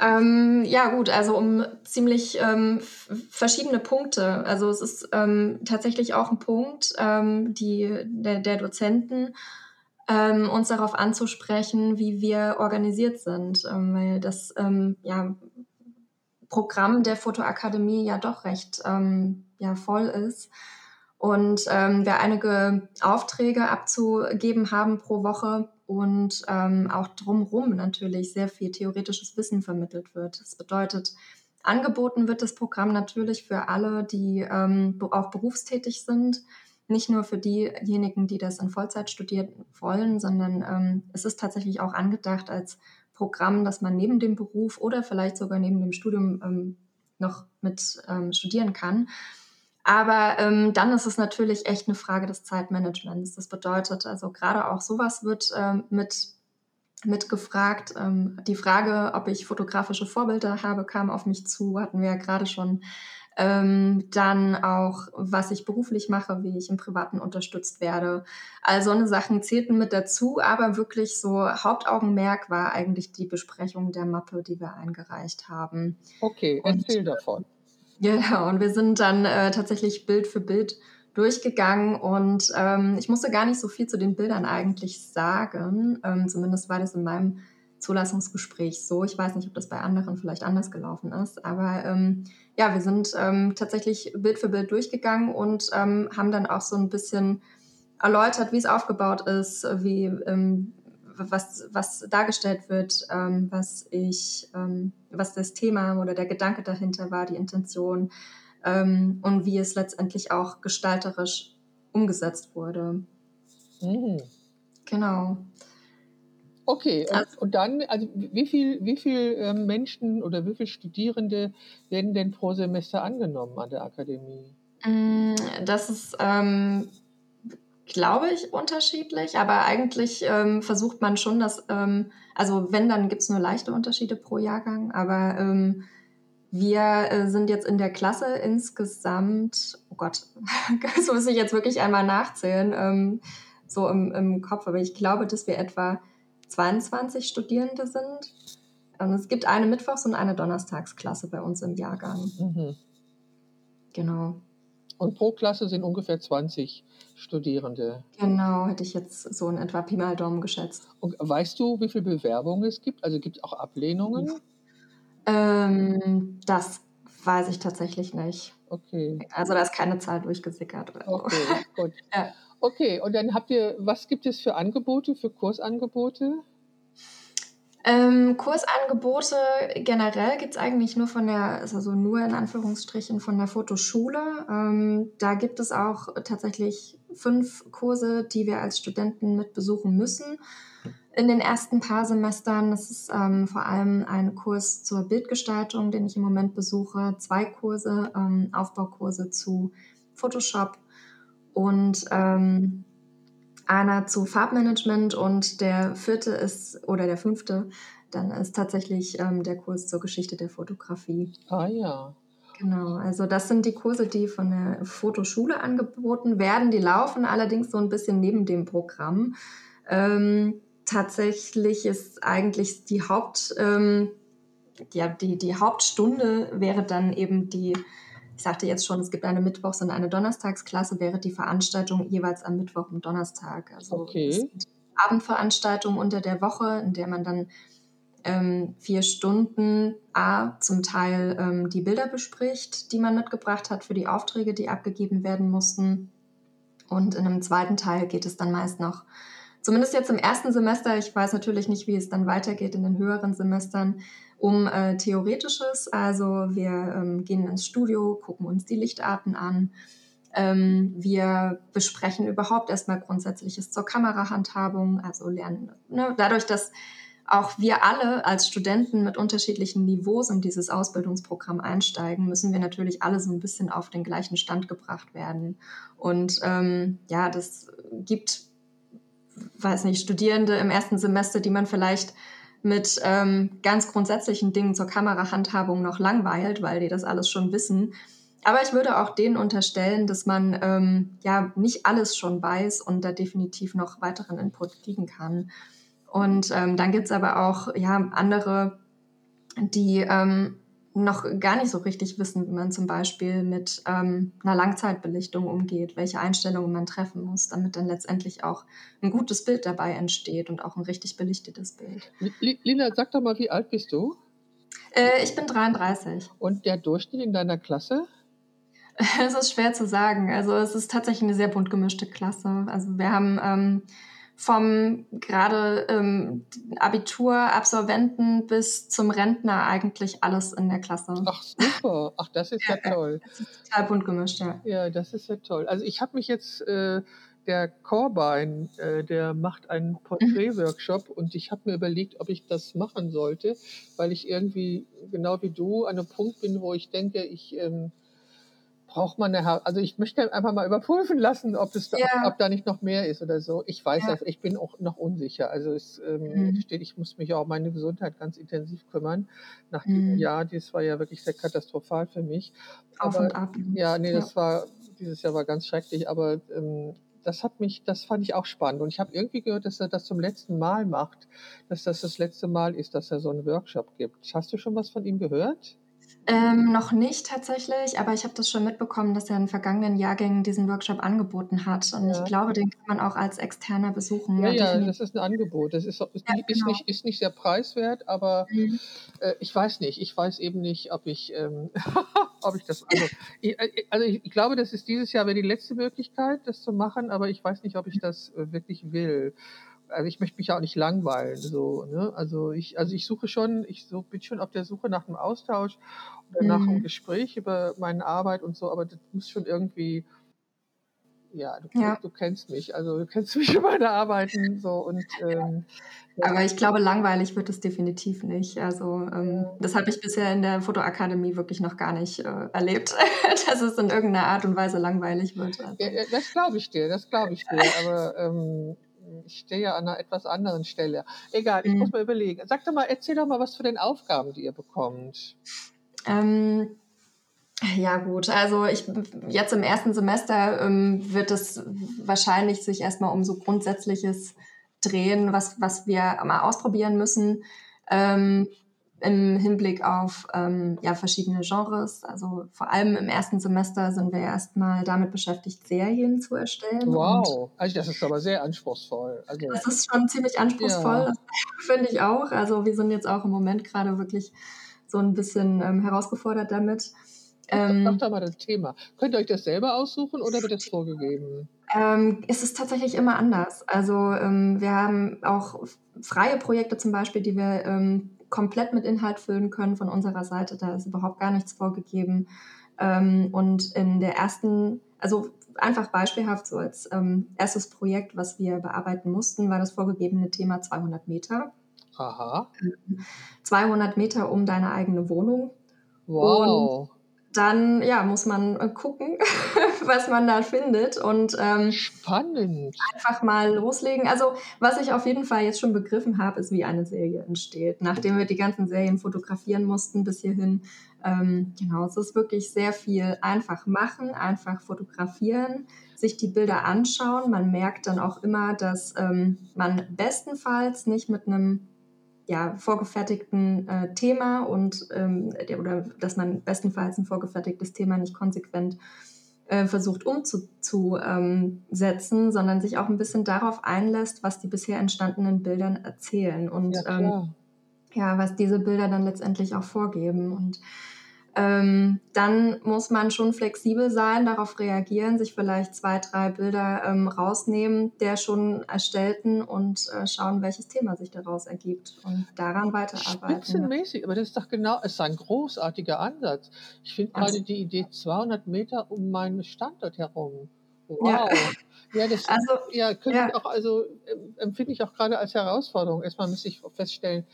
Ähm, ja, gut, also um ziemlich ähm, verschiedene Punkte. Also es ist ähm, tatsächlich auch ein Punkt, ähm, die, der, der Dozenten, ähm, uns darauf anzusprechen, wie wir organisiert sind, ähm, weil das ja, Programm der Fotoakademie ja doch recht ja, voll ist und wir einige Aufträge abzugeben haben pro Woche und ähm, auch drumherum natürlich sehr viel theoretisches Wissen vermittelt wird. Das bedeutet, angeboten wird das Programm natürlich für alle, die ähm, auch berufstätig sind, nicht nur für diejenigen, die das in Vollzeit studieren wollen, sondern ähm, es ist tatsächlich auch angedacht als Programm, das man neben dem Beruf oder vielleicht sogar neben dem Studium ähm, noch mit ähm, studieren kann. Aber ähm, dann ist es natürlich echt eine Frage des Zeitmanagements. Das bedeutet also gerade auch sowas wird ähm, mit mitgefragt. Ähm, die Frage, ob ich fotografische Vorbilder habe, kam auf mich zu, hatten wir ja gerade schon. Ähm, dann auch, was ich beruflich mache, wie ich im Privaten unterstützt werde. All so eine Sachen zählten mit dazu, aber wirklich so Hauptaugenmerk war eigentlich die Besprechung der Mappe, die wir eingereicht haben. Okay, erzähl Und, davon. Ja, und wir sind dann äh, tatsächlich Bild für Bild durchgegangen und ähm, ich musste gar nicht so viel zu den Bildern eigentlich sagen. Ähm, zumindest war das in meinem Zulassungsgespräch so. Ich weiß nicht, ob das bei anderen vielleicht anders gelaufen ist, aber ähm, ja, wir sind ähm, tatsächlich Bild für Bild durchgegangen und ähm, haben dann auch so ein bisschen erläutert, wie es aufgebaut ist, wie ähm, was, was dargestellt wird, ähm, was ich, ähm, was das Thema oder der Gedanke dahinter war, die Intention ähm, und wie es letztendlich auch gestalterisch umgesetzt wurde. Mhm. Genau. Okay, und, also, und, dann, also wie viel, wie viel ähm, Menschen oder wie viele Studierende werden denn pro Semester angenommen an der Akademie? Mm, das ist ähm, glaube ich, unterschiedlich, aber eigentlich ähm, versucht man schon, dass, ähm, also wenn, dann gibt es nur leichte Unterschiede pro Jahrgang, aber ähm, wir äh, sind jetzt in der Klasse insgesamt, oh Gott, das muss ich jetzt wirklich einmal nachzählen, ähm, so im, im Kopf, aber ich glaube, dass wir etwa 22 Studierende sind. Und es gibt eine Mittwochs- und eine Donnerstagsklasse bei uns im Jahrgang. Mhm. Genau. Und pro Klasse sind ungefähr 20 Studierende. Genau, hätte ich jetzt so in etwa Pi mal Daumen geschätzt. Und weißt du, wie viele Bewerbungen es gibt? Also gibt es auch Ablehnungen? Ähm, das weiß ich tatsächlich nicht. Okay. Also da ist keine Zahl durchgesickert. Oder okay, so. gut. ja. Okay, und dann habt ihr, was gibt es für Angebote, für Kursangebote? Ähm, Kursangebote generell gibt es eigentlich nur von der, also nur in Anführungsstrichen von der Fotoschule. Ähm, da gibt es auch tatsächlich fünf Kurse, die wir als Studenten mit besuchen müssen. In den ersten paar Semestern, das ist ähm, vor allem ein Kurs zur Bildgestaltung, den ich im Moment besuche, zwei Kurse, ähm, Aufbaukurse zu Photoshop und ähm, einer zu Farbmanagement und der vierte ist, oder der fünfte, dann ist tatsächlich ähm, der Kurs zur Geschichte der Fotografie. Ah ja. Genau, also das sind die Kurse, die von der Fotoschule angeboten werden. Die laufen allerdings so ein bisschen neben dem Programm. Ähm, tatsächlich ist eigentlich die Haupt, ähm, ja, die, die Hauptstunde wäre dann eben die ich sagte jetzt schon, es gibt eine Mittwochs- und eine Donnerstagsklasse, wäre die Veranstaltung jeweils am Mittwoch und Donnerstag. Also okay. Abendveranstaltung unter der Woche, in der man dann ähm, vier Stunden A zum Teil ähm, die Bilder bespricht, die man mitgebracht hat für die Aufträge, die abgegeben werden mussten. Und in einem zweiten Teil geht es dann meist noch, zumindest jetzt im ersten Semester, ich weiß natürlich nicht, wie es dann weitergeht in den höheren Semestern, um äh, Theoretisches. Also wir ähm, gehen ins Studio, gucken uns die Lichtarten an. Ähm, wir besprechen überhaupt erstmal Grundsätzliches zur Kamerahandhabung, also lernen ne, dadurch, dass auch wir alle als Studenten mit unterschiedlichen Niveaus in dieses Ausbildungsprogramm einsteigen, müssen wir natürlich alle so ein bisschen auf den gleichen Stand gebracht werden. Und ähm, ja, das gibt, weiß nicht, Studierende im ersten Semester, die man vielleicht mit ähm, ganz grundsätzlichen Dingen zur Kamerahandhabung noch langweilt, weil die das alles schon wissen. Aber ich würde auch denen unterstellen, dass man ähm, ja nicht alles schon weiß und da definitiv noch weiteren Input kriegen kann. Und ähm, dann gibt's aber auch ja, andere, die ähm, noch gar nicht so richtig wissen, wie man zum Beispiel mit ähm, einer Langzeitbelichtung umgeht, welche Einstellungen man treffen muss, damit dann letztendlich auch ein gutes Bild dabei entsteht und auch ein richtig belichtetes Bild. Lina, sag doch mal, wie alt bist du? Äh, ich bin 33. Und der Durchschnitt in deiner Klasse? Es ist schwer zu sagen. Also es ist tatsächlich eine sehr bunt gemischte Klasse. Also wir haben ähm, vom gerade ähm, Abiturabsolventen bis zum Rentner eigentlich alles in der Klasse. Ach super, ach das ist ja, ja toll. Das ist total bunt gemischt, ja. Ja, das ist ja toll. Also ich habe mich jetzt, äh, der Corbine, äh, der macht einen Porträtworkshop mhm. und ich habe mir überlegt, ob ich das machen sollte, weil ich irgendwie, genau wie du, an einem Punkt bin, wo ich denke, ich... Ähm, braucht man eine, also ich möchte einfach mal überprüfen lassen, ob es, ja. ob, ob, da nicht noch mehr ist oder so. Ich weiß ja. das, ich bin auch noch unsicher. Also es ähm, mhm. steht, ich muss mich auch um meine Gesundheit ganz intensiv kümmern. Nach mhm. diesem Jahr, das war ja wirklich sehr katastrophal für mich. Auf aber, und ab. Ja, nee, ja. das war, dieses Jahr war ganz schrecklich, aber ähm, das hat mich, das fand ich auch spannend. Und ich habe irgendwie gehört, dass er das zum letzten Mal macht, dass das das letzte Mal ist, dass er so einen Workshop gibt. Hast du schon was von ihm gehört? Ähm, noch nicht tatsächlich, aber ich habe das schon mitbekommen, dass er in vergangenen Jahrgängen diesen Workshop angeboten hat. Und ja. ich glaube, den kann man auch als Externer besuchen. Ja, ja, das ist ein Angebot. Das ist, ist, ja, nicht, genau. ist, nicht, ist nicht sehr preiswert, aber mhm. äh, ich weiß nicht. Ich weiß eben nicht, ob ich, ähm, ob ich das. Also ich, äh, also ich, glaube, das ist dieses Jahr wäre die letzte Möglichkeit, das zu machen, aber ich weiß nicht, ob ich das äh, wirklich will also ich möchte mich ja auch nicht langweilen. So, ne? Also ich, also ich suche schon, ich so, bin schon auf der Suche nach einem Austausch oder mhm. nach einem mhm. Gespräch über meine Arbeit und so, aber das muss schon irgendwie, ja, du, ja. du kennst mich, also du kennst mich über meine Arbeiten so und ähm, ja. Aber ich glaube, langweilig wird es definitiv nicht. Also ähm, das habe ich bisher in der Fotoakademie wirklich noch gar nicht äh, erlebt, dass es in irgendeiner Art und Weise langweilig wird. Also. Ja, das glaube ich dir, das glaube ich dir. Aber ähm, ich stehe ja an einer etwas anderen Stelle. Egal, ich mhm. muss mal überlegen. Sag doch mal, erzähl doch mal was für den Aufgaben, die ihr bekommt. Ähm, ja gut, also ich jetzt im ersten Semester ähm, wird es wahrscheinlich sich erstmal um so Grundsätzliches drehen, was, was wir mal ausprobieren müssen. Ähm, im Hinblick auf ähm, ja, verschiedene Genres. Also vor allem im ersten Semester sind wir erstmal damit beschäftigt, Serien zu erstellen. Wow, also das ist aber sehr anspruchsvoll. Also, das ist schon ziemlich anspruchsvoll, ja. finde ich auch. Also wir sind jetzt auch im Moment gerade wirklich so ein bisschen ähm, herausgefordert damit. Ähm, Macht mal das Thema. Könnt ihr euch das selber aussuchen oder wird das vorgegeben? Ähm, ist es tatsächlich immer anders. Also ähm, wir haben auch freie Projekte zum Beispiel, die wir ähm, komplett mit Inhalt füllen können von unserer Seite. Da ist überhaupt gar nichts vorgegeben. Ähm, und in der ersten, also einfach beispielhaft so als ähm, erstes Projekt, was wir bearbeiten mussten, war das vorgegebene Thema 200 Meter. Aha. 200 Meter um deine eigene Wohnung. Wow. Und dann ja, muss man äh, gucken, was man da findet und ähm, spannend einfach mal loslegen. Also was ich auf jeden Fall jetzt schon begriffen habe, ist, wie eine Serie entsteht. Nachdem wir die ganzen Serien fotografieren mussten bis hierhin, ähm, genau, es ist wirklich sehr viel einfach machen, einfach fotografieren, sich die Bilder anschauen. Man merkt dann auch immer, dass ähm, man bestenfalls nicht mit einem ja, vorgefertigten äh, Thema und ähm, oder dass man bestenfalls ein vorgefertigtes Thema nicht konsequent äh, versucht umzusetzen, ähm, sondern sich auch ein bisschen darauf einlässt, was die bisher entstandenen Bildern erzählen und ja, ähm, ja was diese Bilder dann letztendlich auch vorgeben. Und ähm, dann muss man schon flexibel sein, darauf reagieren, sich vielleicht zwei, drei Bilder ähm, rausnehmen der schon erstellten und äh, schauen, welches Thema sich daraus ergibt und daran weiterarbeiten. Spitzenmäßig, aber das ist doch genau, es ist ein großartiger Ansatz. Ich finde gerade die Idee 200 Meter um meinen Standort herum. Wow. Ja. Ja, das also, ja, ja. Ich auch, also empfinde ich auch gerade als Herausforderung. Erstmal muss ich feststellen,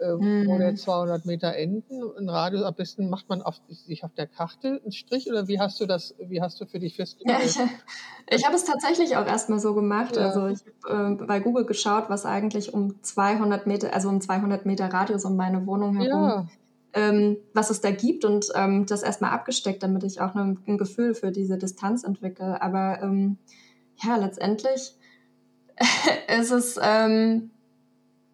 äh, mhm. wo der 200 Meter enden. Ein Radius am besten macht man auf, sich auf der Karte einen Strich oder wie hast du das, wie hast du für dich festgestellt? Ja, ich, ich habe es tatsächlich auch erstmal so gemacht. Ja. Also ich habe äh, bei Google geschaut, was eigentlich um 200 Meter, also um 200 Meter Radius um meine Wohnung herum ja. Ähm, was es da gibt und ähm, das erstmal abgesteckt, damit ich auch ein, ein Gefühl für diese Distanz entwickle. Aber ähm, ja, letztendlich ist es ähm,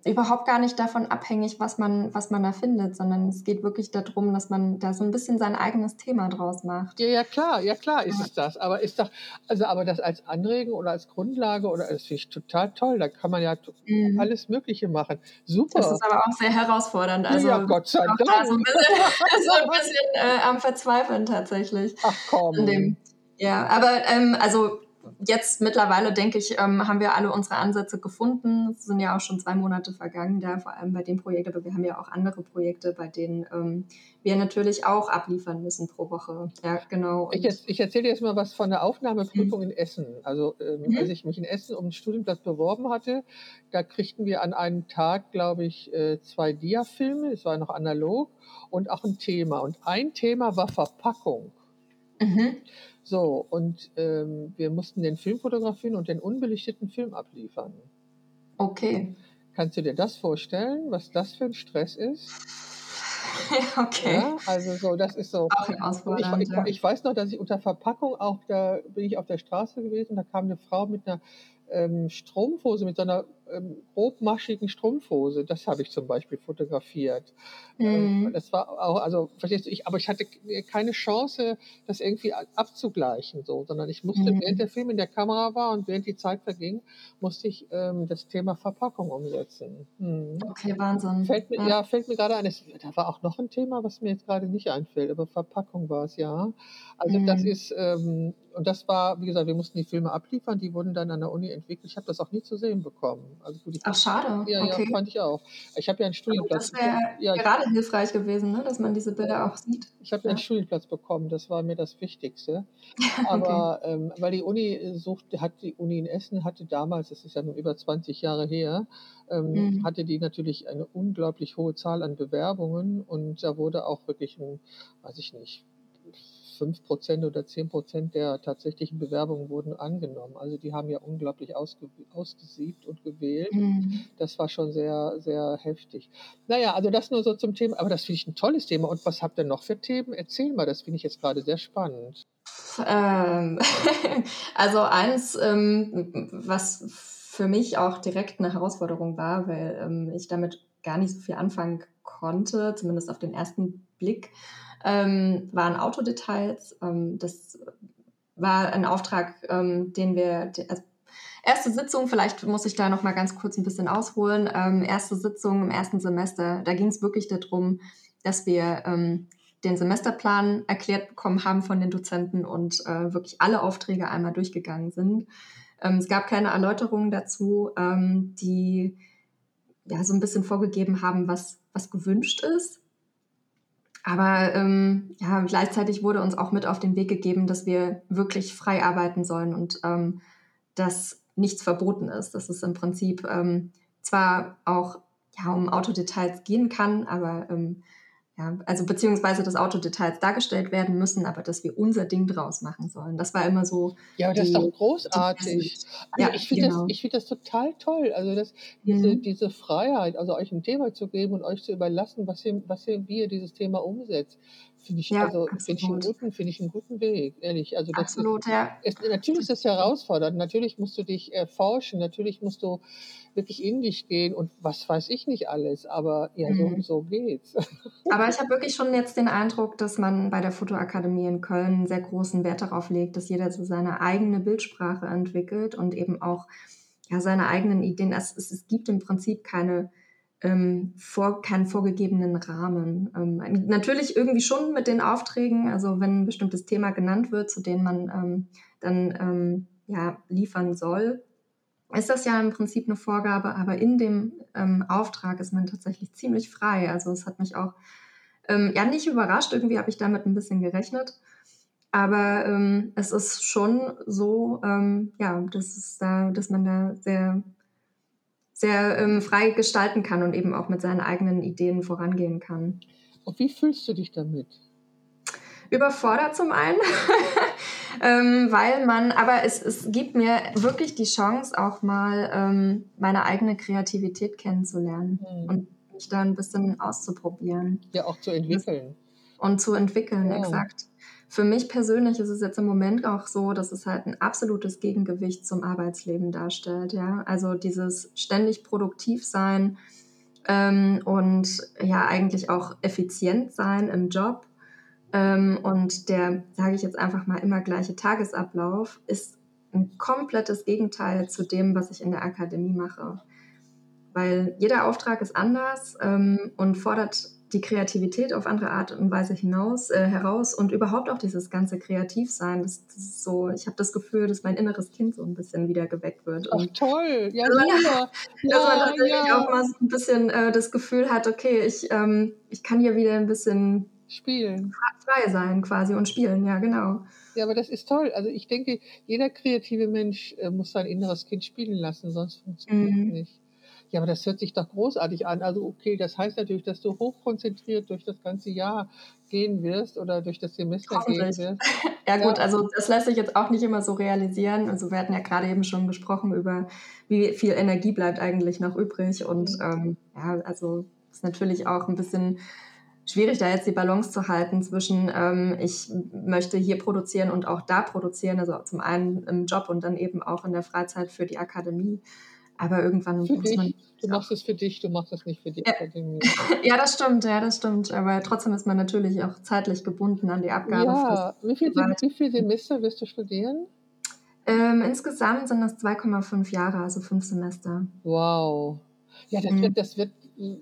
überhaupt gar nicht davon abhängig, was man, was man da findet, sondern es geht wirklich darum, dass man da so ein bisschen sein eigenes Thema draus macht. Ja, ja klar, ja klar ist ja. es das. Aber ist doch, also aber das als Anregung oder als Grundlage oder das finde ich total toll. Da kann man ja mhm. alles Mögliche machen. Super. Das ist aber auch sehr herausfordernd. Also ja, Gott sei Dank. so ein bisschen, so ein bisschen äh, am Verzweifeln tatsächlich. Ach komm. Dem, ja, aber ähm, also jetzt mittlerweile, denke ich, ähm, haben wir alle unsere Ansätze gefunden. Es sind ja auch schon zwei Monate vergangen, da vor allem bei dem Projekt, aber wir haben ja auch andere Projekte, bei denen ähm, wir natürlich auch abliefern müssen pro Woche. Ja, genau. ich, ich erzähle jetzt mal was von der Aufnahmeprüfung mhm. in Essen. Also ähm, mhm. als ich mich in Essen um einen Studienplatz beworben hatte, da kriegten wir an einem Tag, glaube ich, äh, zwei Diafilme, es war noch analog, und auch ein Thema. Und ein Thema war Verpackung. Mhm. So, und ähm, wir mussten den Film fotografieren und den unbelichteten Film abliefern. Okay. Kannst du dir das vorstellen, was das für ein Stress ist? okay. Ja, also so, das ist so. Auch ich, ich, ich, weiß noch, dass ich unter Verpackung auch, da bin ich auf der Straße gewesen, da kam eine Frau mit einer ähm, Strumpfhose, mit so einer ähm, grobmaschigen Strumpfhose. Das habe ich zum Beispiel fotografiert. Mhm. Ähm, das war auch, also verstehst du, ich, aber ich hatte keine Chance, das irgendwie abzugleichen, so, sondern ich musste, mhm. während der Film in der Kamera war und während die Zeit verging, musste ich ähm, das Thema Verpackung umsetzen. Mhm. Okay, Wahnsinn. Fällt mir, ja. ja fällt mir gerade ein, es, da war auch noch ein Thema, was mir jetzt gerade nicht einfällt, aber Verpackung war es, ja. Also das mhm. ist, ähm, und das war, wie gesagt, wir mussten die Filme abliefern, die wurden dann an der Uni entwickelt. Ich habe das auch nie zu sehen bekommen. Also gut, Ach, schade. Ja, okay. ja, fand ich auch. Ich habe ja einen Studienplatz. Das wäre ja, gerade hilfreich gewesen, ne? dass man diese Bilder auch sieht. Ich habe ja. einen Studienplatz bekommen, das war mir das Wichtigste. Aber okay. ähm, weil die Uni sucht, hat die Uni in Essen hatte damals, das ist ja nun über 20 Jahre her, ähm, mhm. hatte die natürlich eine unglaublich hohe Zahl an Bewerbungen und da wurde auch wirklich ein, weiß ich nicht, 5 Prozent oder 10 Prozent der tatsächlichen Bewerbungen wurden angenommen. Also die haben ja unglaublich ausge, ausgesiebt und gewählt. Mhm. Das war schon sehr, sehr heftig. Naja, also das nur so zum Thema, aber das finde ich ein tolles Thema. Und was habt ihr noch für Themen? Erzähl mal, das finde ich jetzt gerade sehr spannend. Ähm, also eins, ähm, was für mich auch direkt eine Herausforderung war, weil ähm, ich damit gar nicht so viel anfangen konnte, zumindest auf den ersten Blick, ähm, waren Autodetails. Ähm, das war ein Auftrag, ähm, den wir, also erste Sitzung, vielleicht muss ich da noch mal ganz kurz ein bisschen ausholen. Ähm, erste Sitzung im ersten Semester, da ging es wirklich darum, dass wir ähm, den Semesterplan erklärt bekommen haben von den Dozenten und äh, wirklich alle Aufträge einmal durchgegangen sind. Ähm, es gab keine Erläuterungen dazu, ähm, die ja so ein bisschen vorgegeben haben, was, was gewünscht ist. Aber ähm, ja, gleichzeitig wurde uns auch mit auf den Weg gegeben, dass wir wirklich frei arbeiten sollen und ähm, dass nichts verboten ist. Dass es im Prinzip ähm, zwar auch ja, um Autodetails gehen kann, aber ähm, ja, also beziehungsweise dass Autodetails dargestellt werden müssen, aber dass wir unser Ding draus machen sollen. Das war immer so. Ja, das ist doch großartig. Also ja, ich finde genau. das, find das total toll. Also das, diese, mhm. diese Freiheit, also euch ein Thema zu geben und euch zu überlassen, was ihr, was ihr, wie ihr dieses Thema umsetzt. Finde ich, ja, also, find ich, einen guten, ich einen guten Weg, ehrlich. Also das absolut, ist, ja. Es, natürlich ist es herausfordernd. Natürlich musst du dich erforschen. Natürlich musst du wirklich in dich gehen und was weiß ich nicht alles. Aber ja, mhm. so, so geht's. Aber ich habe wirklich schon jetzt den Eindruck, dass man bei der Fotoakademie in Köln sehr großen Wert darauf legt, dass jeder so seine eigene Bildsprache entwickelt und eben auch ja, seine eigenen Ideen. Es, es gibt im Prinzip keine ähm, vor, keinen vorgegebenen Rahmen. Ähm, natürlich irgendwie schon mit den Aufträgen, also wenn ein bestimmtes Thema genannt wird, zu dem man ähm, dann ähm, ja, liefern soll, ist das ja im Prinzip eine Vorgabe, aber in dem ähm, Auftrag ist man tatsächlich ziemlich frei. Also es hat mich auch ähm, ja nicht überrascht, irgendwie habe ich damit ein bisschen gerechnet. Aber es ist schon so, ja, dass, es da, dass man da sehr, sehr ähm, frei gestalten kann und eben auch mit seinen eigenen Ideen vorangehen kann. Und wie fühlst du dich damit? Überfordert zum einen, ähm, weil man, aber es, es gibt mir wirklich die Chance, auch mal ähm, meine eigene Kreativität kennenzulernen mhm. und mich da ein bisschen auszuprobieren. Ja, auch zu entwickeln. Und zu entwickeln, ja. exakt. Für mich persönlich ist es jetzt im Moment auch so, dass es halt ein absolutes Gegengewicht zum Arbeitsleben darstellt. Ja, also dieses ständig produktiv sein ähm, und ja eigentlich auch effizient sein im Job ähm, und der, sage ich jetzt einfach mal, immer gleiche Tagesablauf ist ein komplettes Gegenteil zu dem, was ich in der Akademie mache. Weil jeder Auftrag ist anders ähm, und fordert die Kreativität auf andere Art und Weise hinaus, äh, heraus und überhaupt auch dieses ganze Kreativsein. Das, das ist so, ich habe das Gefühl, dass mein inneres Kind so ein bisschen wieder geweckt wird. Ach toll, ja, also, ja, dass man tatsächlich ja. auch mal so ein bisschen äh, das Gefühl hat, okay, ich, ähm, ich kann hier wieder ein bisschen spielen. Frei sein quasi und spielen, ja, genau. Ja, aber das ist toll. Also ich denke, jeder kreative Mensch äh, muss sein inneres Kind spielen lassen, sonst funktioniert es mhm. nicht. Ja, aber das hört sich doch großartig an. Also okay, das heißt natürlich, dass du hochkonzentriert durch das ganze Jahr gehen wirst oder durch das Semester gehen wirst. ja gut, ja. also das lässt sich jetzt auch nicht immer so realisieren. Also wir hatten ja gerade eben schon gesprochen über, wie viel Energie bleibt eigentlich noch übrig. Und mhm. ähm, ja, also ist natürlich auch ein bisschen schwierig, da jetzt die Balance zu halten zwischen, ähm, ich möchte hier produzieren und auch da produzieren, also zum einen im Job und dann eben auch in der Freizeit für die Akademie. Aber irgendwann für muss dich. man. Du machst es für dich, du machst es nicht für die ja. Akademie. ja, das stimmt, ja, das stimmt. Aber trotzdem ist man natürlich auch zeitlich gebunden an die Abgabe. Ja, wie viele wie viel Semester wirst du studieren? Ähm, insgesamt sind das 2,5 Jahre, also fünf Semester. Wow. Ja, das, mhm. wird, das wird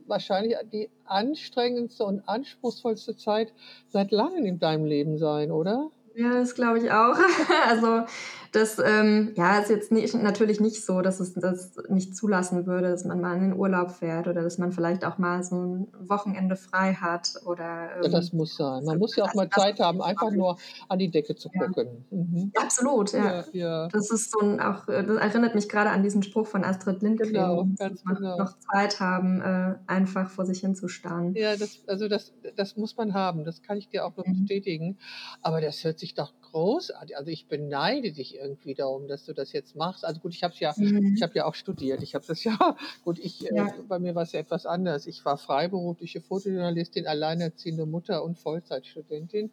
wahrscheinlich die anstrengendste und anspruchsvollste Zeit seit langem in deinem Leben sein, oder? Ja, das glaube ich auch. also das ähm, ja, ist jetzt nicht, natürlich nicht so, dass es das nicht zulassen würde, dass man mal in den Urlaub fährt oder dass man vielleicht auch mal so ein Wochenende frei hat. Oder, ähm, ja, das muss sein. Man muss ja auch mal Zeit haben, einfach nur an die Decke zu gucken. Ja. Mhm. Ja, absolut, ja. Das ist so ein, auch, das erinnert mich gerade an diesen Spruch von Astrid Lindgren, genau, dass man genau. noch Zeit haben, äh, einfach vor sich hinzustarren. Ja, das, also das, das muss man haben, das kann ich dir auch noch mhm. bestätigen. Aber das hört sich doch großartig. Also ich beneide dich irgendwie darum, dass du das jetzt machst. Also gut, ich habe ja, mhm. ich habe ja auch studiert. Ich habe das ja, gut, ich, äh, ja. Äh, bei mir war es ja etwas anders. Ich war freiberufliche Fotojournalistin, alleinerziehende Mutter und Vollzeitstudentin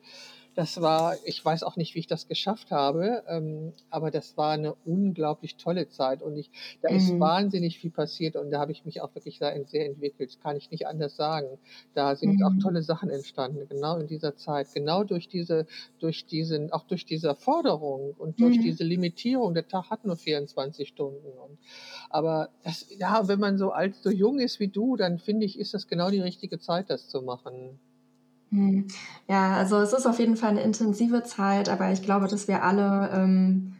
das war, ich weiß auch nicht, wie ich das geschafft habe, ähm, aber das war eine unglaublich tolle Zeit und ich, da ist mhm. wahnsinnig viel passiert und da habe ich mich auch wirklich sehr, sehr entwickelt, kann ich nicht anders sagen. Da sind mhm. auch tolle Sachen entstanden, genau in dieser Zeit, genau durch diese, durch diesen, auch durch diese Forderung und durch mhm. diese Limitierung. Der Tag hat nur 24 Stunden. Und, aber das, ja, wenn man so alt, so jung ist wie du, dann finde ich, ist das genau die richtige Zeit, das zu machen. Hm. Ja, also es ist auf jeden Fall eine intensive Zeit, aber ich glaube, dass wir alle ähm,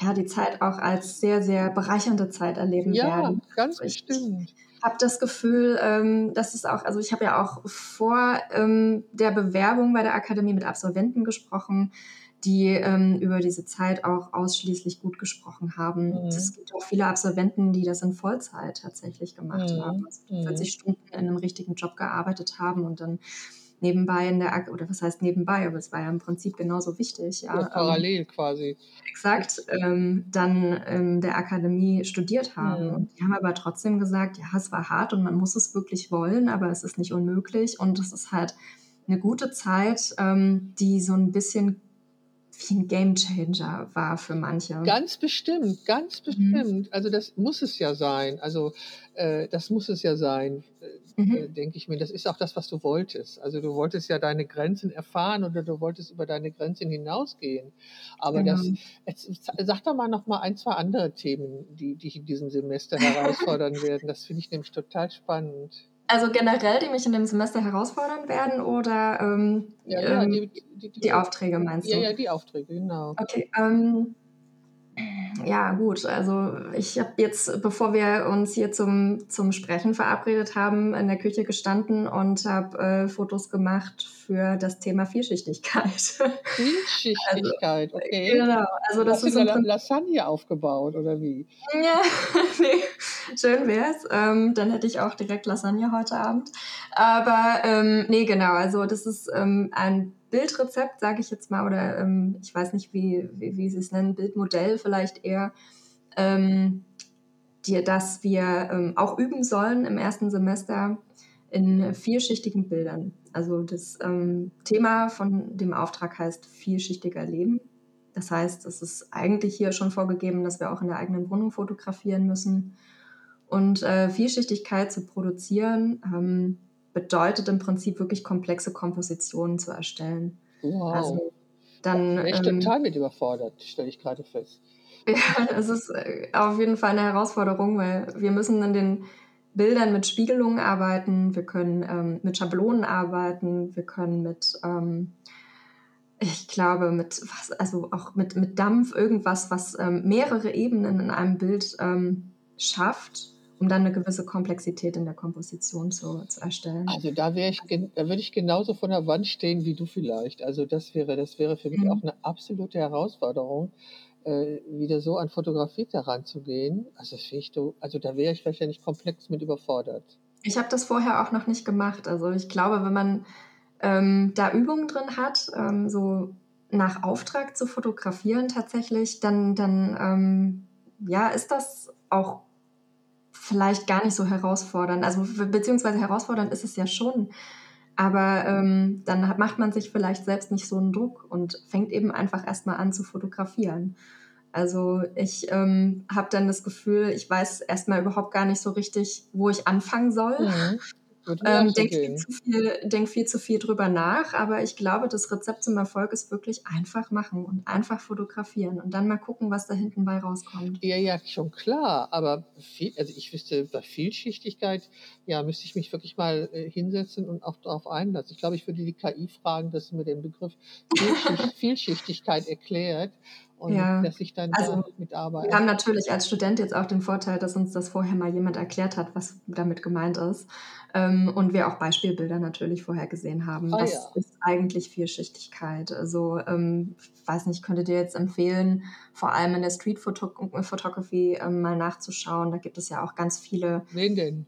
ja, die Zeit auch als sehr, sehr bereichernde Zeit erleben ja, werden. Ja, ganz also bestimmt. Ich habe das Gefühl, ähm, dass es auch, also ich habe ja auch vor ähm, der Bewerbung bei der Akademie mit Absolventen gesprochen, die ähm, über diese Zeit auch ausschließlich gut gesprochen haben. Mhm. Es gibt auch viele Absolventen, die das in Vollzeit tatsächlich gemacht mhm. haben, also 40 mhm. Stunden in einem richtigen Job gearbeitet haben und dann nebenbei in der, oder was heißt nebenbei, aber es war ja im Prinzip genauso wichtig. Ja, ja parallel ähm, quasi. Exakt, ähm, dann ähm, der Akademie studiert haben. Mhm. Und die haben aber trotzdem gesagt, ja, es war hart und man muss es wirklich wollen, aber es ist nicht unmöglich und es ist halt eine gute Zeit, ähm, die so ein bisschen wie ein Gamechanger war für manche. Ganz bestimmt, ganz mhm. bestimmt. Mhm. Also das muss es ja sein. Also äh, das muss es ja sein, äh, mhm. äh, denke ich mir. Das ist auch das, was du wolltest. Also du wolltest ja deine Grenzen erfahren oder du wolltest über deine Grenzen hinausgehen. Aber genau. das, jetzt, sag doch mal noch mal ein, zwei andere Themen, die dich in diesem Semester herausfordern werden. Das finde ich nämlich total spannend. Also generell, die mich in dem Semester herausfordern werden oder ähm, ja, ja, ähm, die, die, die, Aufträge meinst du? Ja, ja, die Aufträge, genau. Okay. Ähm, ja, gut. Also ich habe jetzt, bevor wir uns hier zum, zum Sprechen verabredet haben, in der Küche gestanden und habe äh, Fotos gemacht für das Thema Vielschichtigkeit. Vielschichtigkeit, also, okay. Genau. Also das Hast ist du eine Lasagne aufgebaut oder wie? Ja, nee, schön wär's. Ähm, dann hätte ich auch direkt Lasagne heute Abend. Aber ähm, nee, genau. Also das ist ähm, ein Bildrezept, sage ich jetzt mal, oder ähm, ich weiß nicht, wie, wie, wie sie es nennen, Bildmodell vielleicht eher, ähm, die, dass wir ähm, auch üben sollen im ersten Semester in vielschichtigen Bildern. Also das ähm, Thema von dem Auftrag heißt vielschichtiger Leben. Das heißt, es ist eigentlich hier schon vorgegeben, dass wir auch in der eigenen Wohnung fotografieren müssen. Und äh, Vielschichtigkeit zu produzieren, ähm, bedeutet im Prinzip wirklich komplexe Kompositionen zu erstellen. Wow. Also dann, ich bin ähm, total mit überfordert, stelle ich gerade fest. Ja, es ist äh, auf jeden Fall eine Herausforderung, weil wir müssen in den Bildern mit Spiegelungen arbeiten, wir können ähm, mit Schablonen arbeiten, wir können mit, ähm, ich glaube, mit was, also auch mit, mit Dampf irgendwas, was ähm, mehrere Ebenen in einem Bild ähm, schafft um dann eine gewisse Komplexität in der Komposition zu, zu erstellen. Also da ich, da würde ich genauso von der Wand stehen wie du vielleicht. Also das wäre, das wäre für mich mhm. auch eine absolute Herausforderung, äh, wieder so an Fotografie heranzugehen. Also das ich, also da wäre ich wahrscheinlich komplex mit überfordert. Ich habe das vorher auch noch nicht gemacht. Also ich glaube, wenn man ähm, da Übungen drin hat, ähm, so nach Auftrag zu fotografieren tatsächlich, dann, dann ähm, ja, ist das auch vielleicht gar nicht so herausfordernd. Also beziehungsweise herausfordernd ist es ja schon. Aber ähm, dann macht man sich vielleicht selbst nicht so einen Druck und fängt eben einfach erstmal an zu fotografieren. Also ich ähm, habe dann das Gefühl, ich weiß erstmal überhaupt gar nicht so richtig, wo ich anfangen soll. Mhm. Ähm, denk, viel zu viel, denk viel zu viel drüber nach, aber ich glaube, das Rezept zum Erfolg ist wirklich einfach machen und einfach fotografieren und dann mal gucken, was da hinten bei rauskommt. Ja, ja, schon klar, aber viel, also ich wüsste, bei Vielschichtigkeit, ja, müsste ich mich wirklich mal äh, hinsetzen und auch darauf einlassen. Ich glaube, ich würde die KI fragen, dass sie mir den Begriff Vielschicht, Vielschichtigkeit erklärt und ja. dass ich dann also, mitarbeite. Wir haben natürlich als Student jetzt auch den Vorteil, dass uns das vorher mal jemand erklärt hat, was damit gemeint ist. Ähm, und wir auch Beispielbilder natürlich vorher gesehen haben. Oh, was ja. ist eigentlich Vielschichtigkeit? Also, ähm, ich weiß nicht, könntet ihr jetzt empfehlen, vor allem in der Street Photography ähm, mal nachzuschauen. Da gibt es ja auch ganz viele. Wen denn?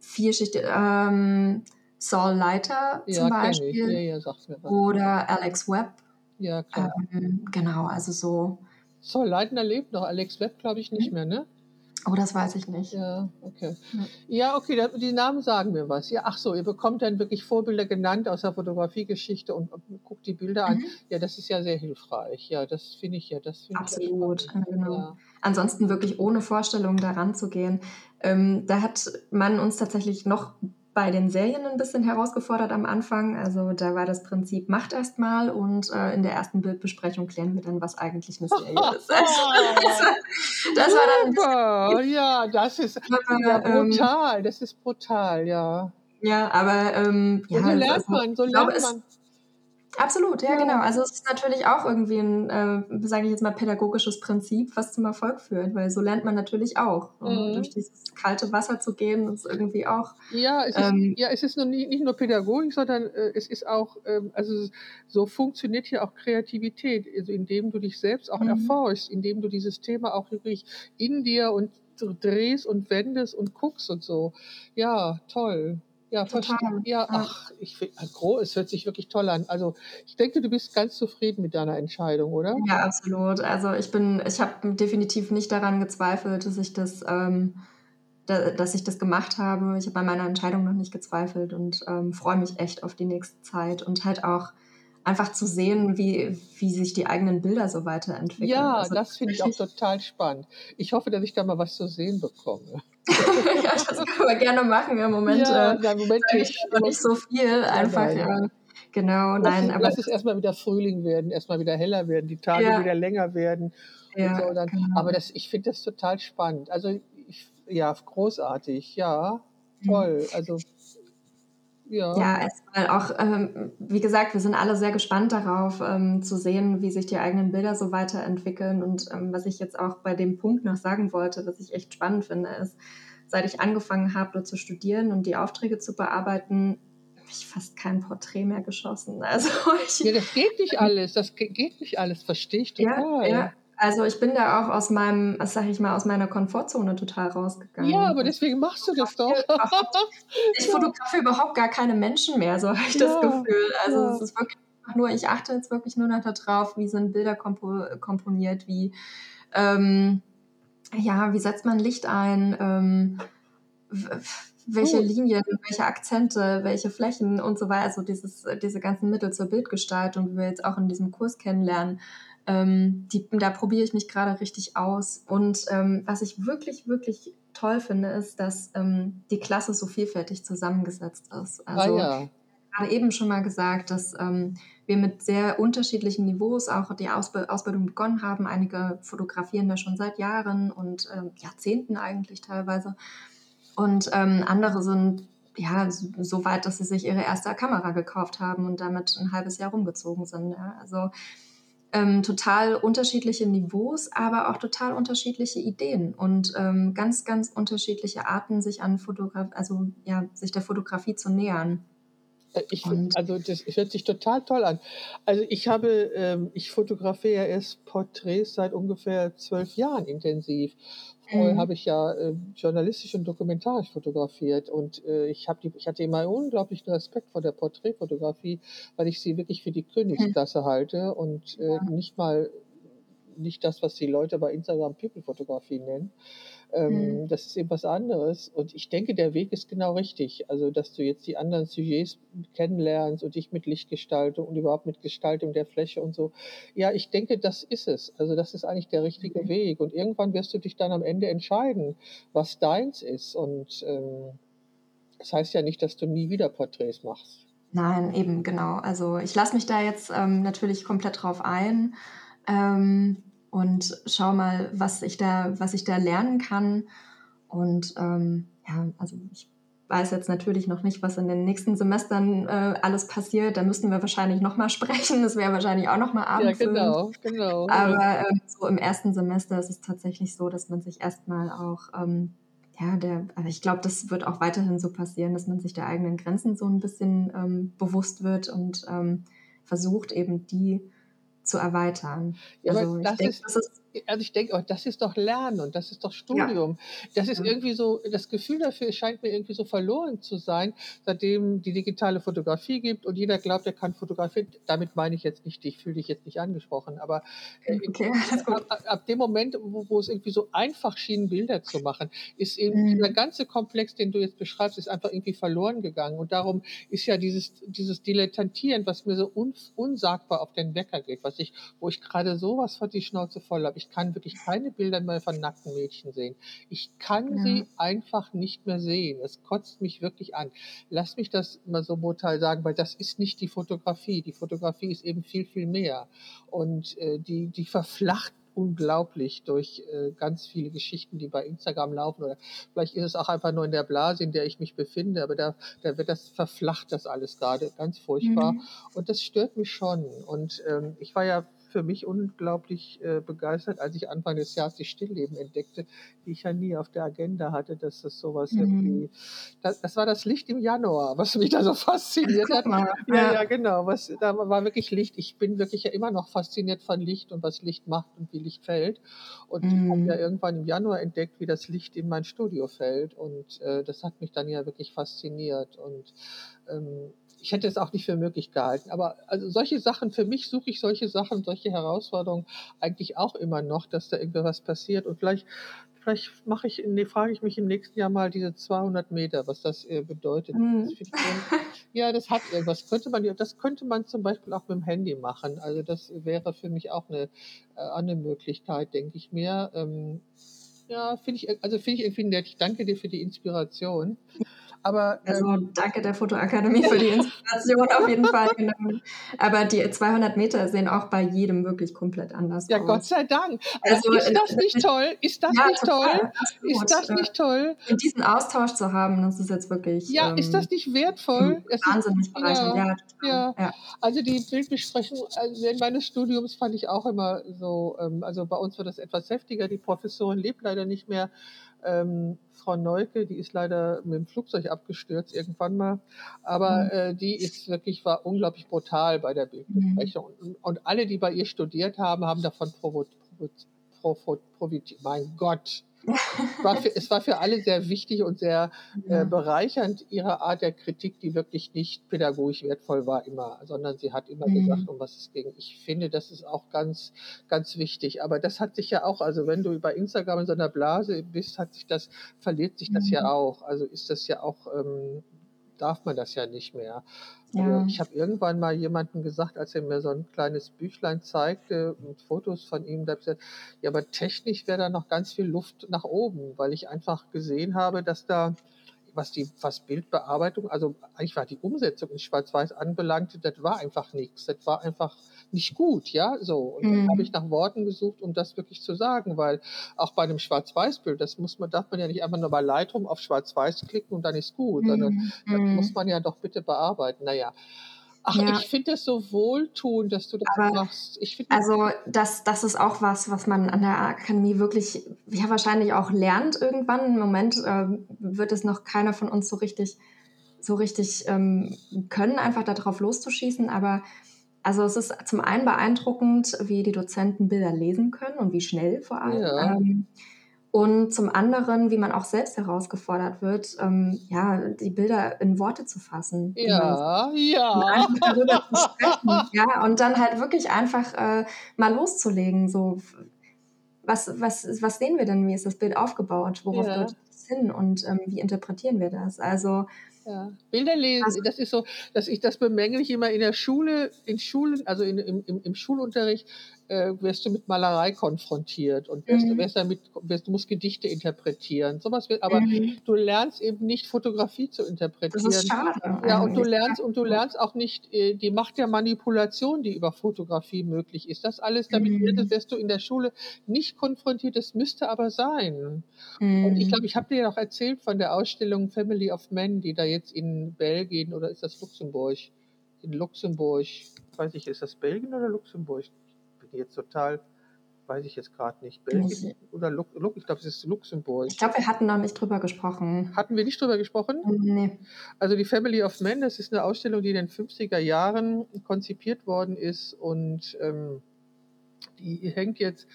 Vielschicht. Ähm, Saul Leiter ja, zum Beispiel. Oder Alex Webb. Ja, klar. Ähm, genau, also so. Saul Leitner lebt noch, Alex Webb glaube ich nicht mhm. mehr, ne? Oh, das weiß ich nicht. Ja, okay. Ja, okay, die Namen sagen mir was. Ja, ach so, ihr bekommt dann wirklich Vorbilder genannt aus der Fotografiegeschichte und, guckt die Bilder an. Mhm. Ja, das ist ja sehr hilfreich. Ja, das finde ich ja. Das Absolut, ich genau. Ja. Ansonsten wirklich ohne Vorstellung daran zu gehen. Ähm, da hat man uns tatsächlich noch bei den Serien ein bisschen herausgefordert am Anfang. Also da war das Prinzip, macht erst mal und äh, in der ersten Bildbesprechung klären wir dann, was eigentlich eine Serie ist. Also, das, war dann ja, das ist ja, ähm, brutal, das ist brutal, ja. Ja, aber ähm, ja, so lernt also, man, so lernt man. Absolut, ja, ja, genau. Also es ist natürlich auch irgendwie ein, äh, sage ich jetzt mal, pädagogisches Prinzip, was zum Erfolg führt, weil so lernt man natürlich auch. Mhm. Durch dieses kalte Wasser zu gehen, ist irgendwie auch. Ja, es ist, ähm, ja, es ist nur nicht, nicht nur Pädagogik, sondern äh, es ist auch, ähm, also so funktioniert hier auch Kreativität, also indem du dich selbst auch mhm. erforschst, indem du dieses Thema auch wirklich in dir und drehst und wendest und guckst und so. Ja, toll. Ja, verstehe. Ja, ach, ich finde, es hört sich wirklich toll an. Also ich denke, du bist ganz zufrieden mit deiner Entscheidung, oder? Ja, absolut. Also ich bin, ich habe definitiv nicht daran gezweifelt, dass ich das, ähm, da, dass ich das gemacht habe. Ich habe an meiner Entscheidung noch nicht gezweifelt und ähm, freue mich echt auf die nächste Zeit und halt auch einfach zu sehen, wie, wie sich die eigenen Bilder so weiterentwickeln. Ja, also, das finde ich auch total spannend. Ich hoffe, dass ich da mal was zu sehen bekomme. ja, das können wir gerne machen. Im Moment, ja, äh, im Moment ich noch nicht so viel. Einfach, nein. ja. Genau, nein. Lass, aber lass es erstmal wieder Frühling werden, erstmal wieder heller werden, die Tage ja. wieder länger werden. Ja, so. Dann, genau. Aber das, ich finde das total spannend. Also, ich, ja, großartig, ja, toll. Also, Ja, ja erstmal auch, ähm, wie gesagt, wir sind alle sehr gespannt darauf, ähm, zu sehen, wie sich die eigenen Bilder so weiterentwickeln. Und ähm, was ich jetzt auch bei dem Punkt noch sagen wollte, was ich echt spannend finde, ist, seit ich angefangen habe, dort zu studieren und die Aufträge zu bearbeiten, habe ich fast kein Porträt mehr geschossen. Also ich, ja, das geht nicht alles, das geht nicht alles, verstehe ich total. Ja, ja. Also ich bin da auch aus meinem, sag ich mal, aus meiner Komfortzone total rausgegangen. Ja, aber deswegen machst du das doch. ich fotografiere überhaupt gar keine Menschen mehr, so habe ich ja, das Gefühl. Also ja. es ist wirklich nur, ich achte jetzt wirklich nur noch darauf, wie sind Bilder kompo komponiert, wie ähm, ja, wie setzt man Licht ein, ähm, welche Linien, welche Akzente, welche Flächen und so weiter, also dieses, diese ganzen Mittel zur Bildgestaltung, wie wir jetzt auch in diesem Kurs kennenlernen, ähm, die, da probiere ich mich gerade richtig aus. Und ähm, was ich wirklich, wirklich toll finde, ist, dass ähm, die Klasse so vielfältig zusammengesetzt ist. Ah also, ah, ja. gerade eben schon mal gesagt, dass ähm, wir mit sehr unterschiedlichen Niveaus auch die Ausb Ausbildung begonnen haben. Einige fotografieren da schon seit Jahren und ähm, Jahrzehnten eigentlich teilweise. Und ähm, andere sind ja so weit, dass sie sich ihre erste Kamera gekauft haben und damit ein halbes Jahr rumgezogen sind. Ja. Also ähm, total unterschiedliche Niveaus, aber auch total unterschiedliche Ideen und ähm, ganz, ganz unterschiedliche Arten, sich an Fotograf also ja, sich der Fotografie zu nähern. Äh, ich, also das hört sich total toll an. Also ich habe, ähm, ich fotografiere erst Porträts seit ungefähr zwölf Jahren intensiv mhm. habe ich ja äh, journalistisch und dokumentarisch fotografiert und äh, ich, hab die, ich hatte immer unglaublichen Respekt vor der Porträtfotografie, weil ich sie wirklich für die Königsklasse mhm. halte und äh, nicht mal nicht das, was die Leute bei Instagram People-Fotografie nennen. Ähm, mhm. Das ist eben was anderes. Und ich denke, der Weg ist genau richtig. Also, dass du jetzt die anderen Sujets kennenlernst und dich mit Lichtgestaltung und überhaupt mit Gestaltung der Fläche und so. Ja, ich denke, das ist es. Also, das ist eigentlich der richtige mhm. Weg. Und irgendwann wirst du dich dann am Ende entscheiden, was deins ist. Und ähm, das heißt ja nicht, dass du nie wieder Porträts machst. Nein, eben, genau. Also, ich lasse mich da jetzt ähm, natürlich komplett drauf ein. Ähm, und schau mal, was ich da, was ich da lernen kann. Und ähm, ja, also ich weiß jetzt natürlich noch nicht, was in den nächsten Semestern äh, alles passiert. Da müssten wir wahrscheinlich nochmal sprechen. Das wäre wahrscheinlich auch nochmal abends. Ja, genau, genau. Aber äh, so im ersten Semester ist es tatsächlich so, dass man sich erstmal auch, ähm, ja, der, also ich glaube, das wird auch weiterhin so passieren, dass man sich der eigenen Grenzen so ein bisschen ähm, bewusst wird und ähm, versucht eben die zu erweitern. Ja, also, ich denke, das ist also ich denke, oh, das ist doch Lernen und das ist doch Studium. Ja. Das ist irgendwie so, das Gefühl dafür scheint mir irgendwie so verloren zu sein, seitdem die digitale Fotografie gibt und jeder glaubt, er kann fotografieren. Damit meine ich jetzt nicht dich, fühle dich jetzt nicht angesprochen, aber okay, ab, ab, dem Moment, wo, wo, es irgendwie so einfach schien, Bilder zu machen, ist eben mhm. dieser ganze Komplex, den du jetzt beschreibst, ist einfach irgendwie verloren gegangen. Und darum ist ja dieses, dieses Dilettantieren, was mir so un, unsagbar auf den Wecker geht, was ich, wo ich gerade sowas von die Schnauze voll habe. Ich kann wirklich keine Bilder mehr von nackten Mädchen sehen. Ich kann ja. sie einfach nicht mehr sehen. Es kotzt mich wirklich an. Lass mich das mal so brutal sagen, weil das ist nicht die Fotografie. Die Fotografie ist eben viel, viel mehr. Und äh, die, die verflacht unglaublich durch äh, ganz viele Geschichten, die bei Instagram laufen. Oder vielleicht ist es auch einfach nur in der Blase, in der ich mich befinde, aber da, da wird das verflacht das alles gerade ganz furchtbar. Mhm. Und das stört mich schon. Und ähm, ich war ja für mich unglaublich äh, begeistert, als ich Anfang des Jahres die Stillleben entdeckte, die ich ja nie auf der Agenda hatte, dass das sowas mhm. irgendwie, das, das, war das Licht im Januar, was mich da so fasziniert hat. Ja, ja, genau, was, da war wirklich Licht. Ich bin wirklich ja immer noch fasziniert von Licht und was Licht macht und wie Licht fällt. Und mhm. ich habe ja irgendwann im Januar entdeckt, wie das Licht in mein Studio fällt und äh, das hat mich dann ja wirklich fasziniert und ähm, ich hätte es auch nicht für möglich gehalten. Aber also solche Sachen, für mich suche ich solche Sachen, solche Herausforderungen eigentlich auch immer noch, dass da irgendwas passiert. Und vielleicht, vielleicht mache ich, nee, frage ich mich im nächsten Jahr mal diese 200 Meter, was das äh, bedeutet. Mhm. Das ja, das hat irgendwas. Könnte man, das könnte man zum Beispiel auch mit dem Handy machen. Also das wäre für mich auch eine, äh, eine Möglichkeit, denke ich mir. Ähm, ja, finde ich, also finde ich irgendwie nett. Ich danke dir für die Inspiration. Aber, also ähm, danke der Fotoakademie für die Inspiration auf jeden Fall. Genau. Aber die 200 Meter sehen auch bei jedem wirklich komplett anders ja, aus. Ja, Gott sei Dank. Also, ist das nicht toll? Ist das ja, nicht total, toll? Absolut. Ist das nicht toll? Und diesen Austausch zu haben, das ist jetzt wirklich. Ja, ähm, ist das nicht wertvoll? Wahnsinnig bereichernd, ja. Ja, ja. Also die Bildbesprechung also während meines Studiums fand ich auch immer so, ähm, also bei uns wird das etwas heftiger. Die Professorin lebt leider nicht mehr. Ähm, Frau Neuke, die ist leider mit dem Flugzeug abgestürzt irgendwann mal, aber mhm. äh, die ist wirklich, war unglaublich brutal bei der Bildbesprechung. Mhm. Und, und, alle, die bei ihr studiert haben, haben davon profitiert. Mein Gott, war für, es war für alle sehr wichtig und sehr äh, bereichernd, ihre Art der Kritik, die wirklich nicht pädagogisch wertvoll war immer, sondern sie hat immer mhm. gesagt, um was es ging. Ich finde, das ist auch ganz, ganz wichtig. Aber das hat sich ja auch, also wenn du bei Instagram in so einer Blase bist, hat sich das, verliert sich das mhm. ja auch. Also ist das ja auch ähm, darf man das ja nicht mehr. Ja. ich habe irgendwann mal jemandem gesagt, als er mir so ein kleines Büchlein zeigte mit Fotos von ihm, da habe ich gesagt, ja, aber technisch wäre da noch ganz viel Luft nach oben, weil ich einfach gesehen habe, dass da was die was Bildbearbeitung, also eigentlich war die Umsetzung in Schwarz-Weiß anbelangt, das war einfach nichts. Das war einfach nicht gut, ja, so. Und mhm. dann habe ich nach Worten gesucht, um das wirklich zu sagen, weil auch bei einem Schwarz-Weiß-Bild, das muss man, darf man ja nicht einfach nur bei Lightroom auf Schwarz-Weiß klicken und dann ist gut, mhm. sondern das mhm. muss man ja doch bitte bearbeiten. Naja. Ach, ja. ich finde es so wohltuend, dass du das Aber, machst. also das, das ist auch was, was man an der Akademie wirklich, ja wahrscheinlich auch lernt irgendwann. Im Moment äh, wird es noch keiner von uns so richtig, so richtig ähm, können, einfach darauf loszuschießen. Aber also es ist zum einen beeindruckend, wie die Dozenten Bilder lesen können und wie schnell vor allem. Ja. Ähm, und zum anderen, wie man auch selbst herausgefordert wird, ähm, ja, die Bilder in Worte zu fassen. Ja, ja. Und darüber zu sprechen, ja, und dann halt wirklich einfach äh, mal loszulegen, so was, was, was sehen wir denn, wie ist das Bild aufgebaut, worauf ja. deutet es hin und ähm, wie interpretieren wir das? Also ja. Bilder lesen, also, das ist so, dass ich das bemängle ich immer in der Schule, in Schulen, also in, im, im Schulunterricht, äh, wirst du mit Malerei konfrontiert und wirst, mhm. wirst damit, wirst, du musst Gedichte interpretieren. Sowas wird, aber mhm. du lernst eben nicht Fotografie zu interpretieren. Das ist schade. Ja, und du lernst und du lernst auch nicht äh, die Macht der Manipulation, die über Fotografie möglich ist. Das alles, damit mhm. wirst du in der Schule nicht konfrontiert. Das müsste aber sein. Und ich mhm. glaube, ich habe dir ja auch erzählt von der Ausstellung Family of Men, die da jetzt in Belgien oder ist das Luxemburg? In Luxemburg, weiß ich, ist das Belgien oder Luxemburg? Jetzt total, weiß ich jetzt gerade nicht, Belgien oder Lu Lu ich glaube, es ist Luxemburg. Ich glaube, wir hatten noch nicht drüber gesprochen. Hatten wir nicht drüber gesprochen? Nee. Also die Family of Men, das ist eine Ausstellung, die in den 50er Jahren konzipiert worden ist und ähm, die hängt jetzt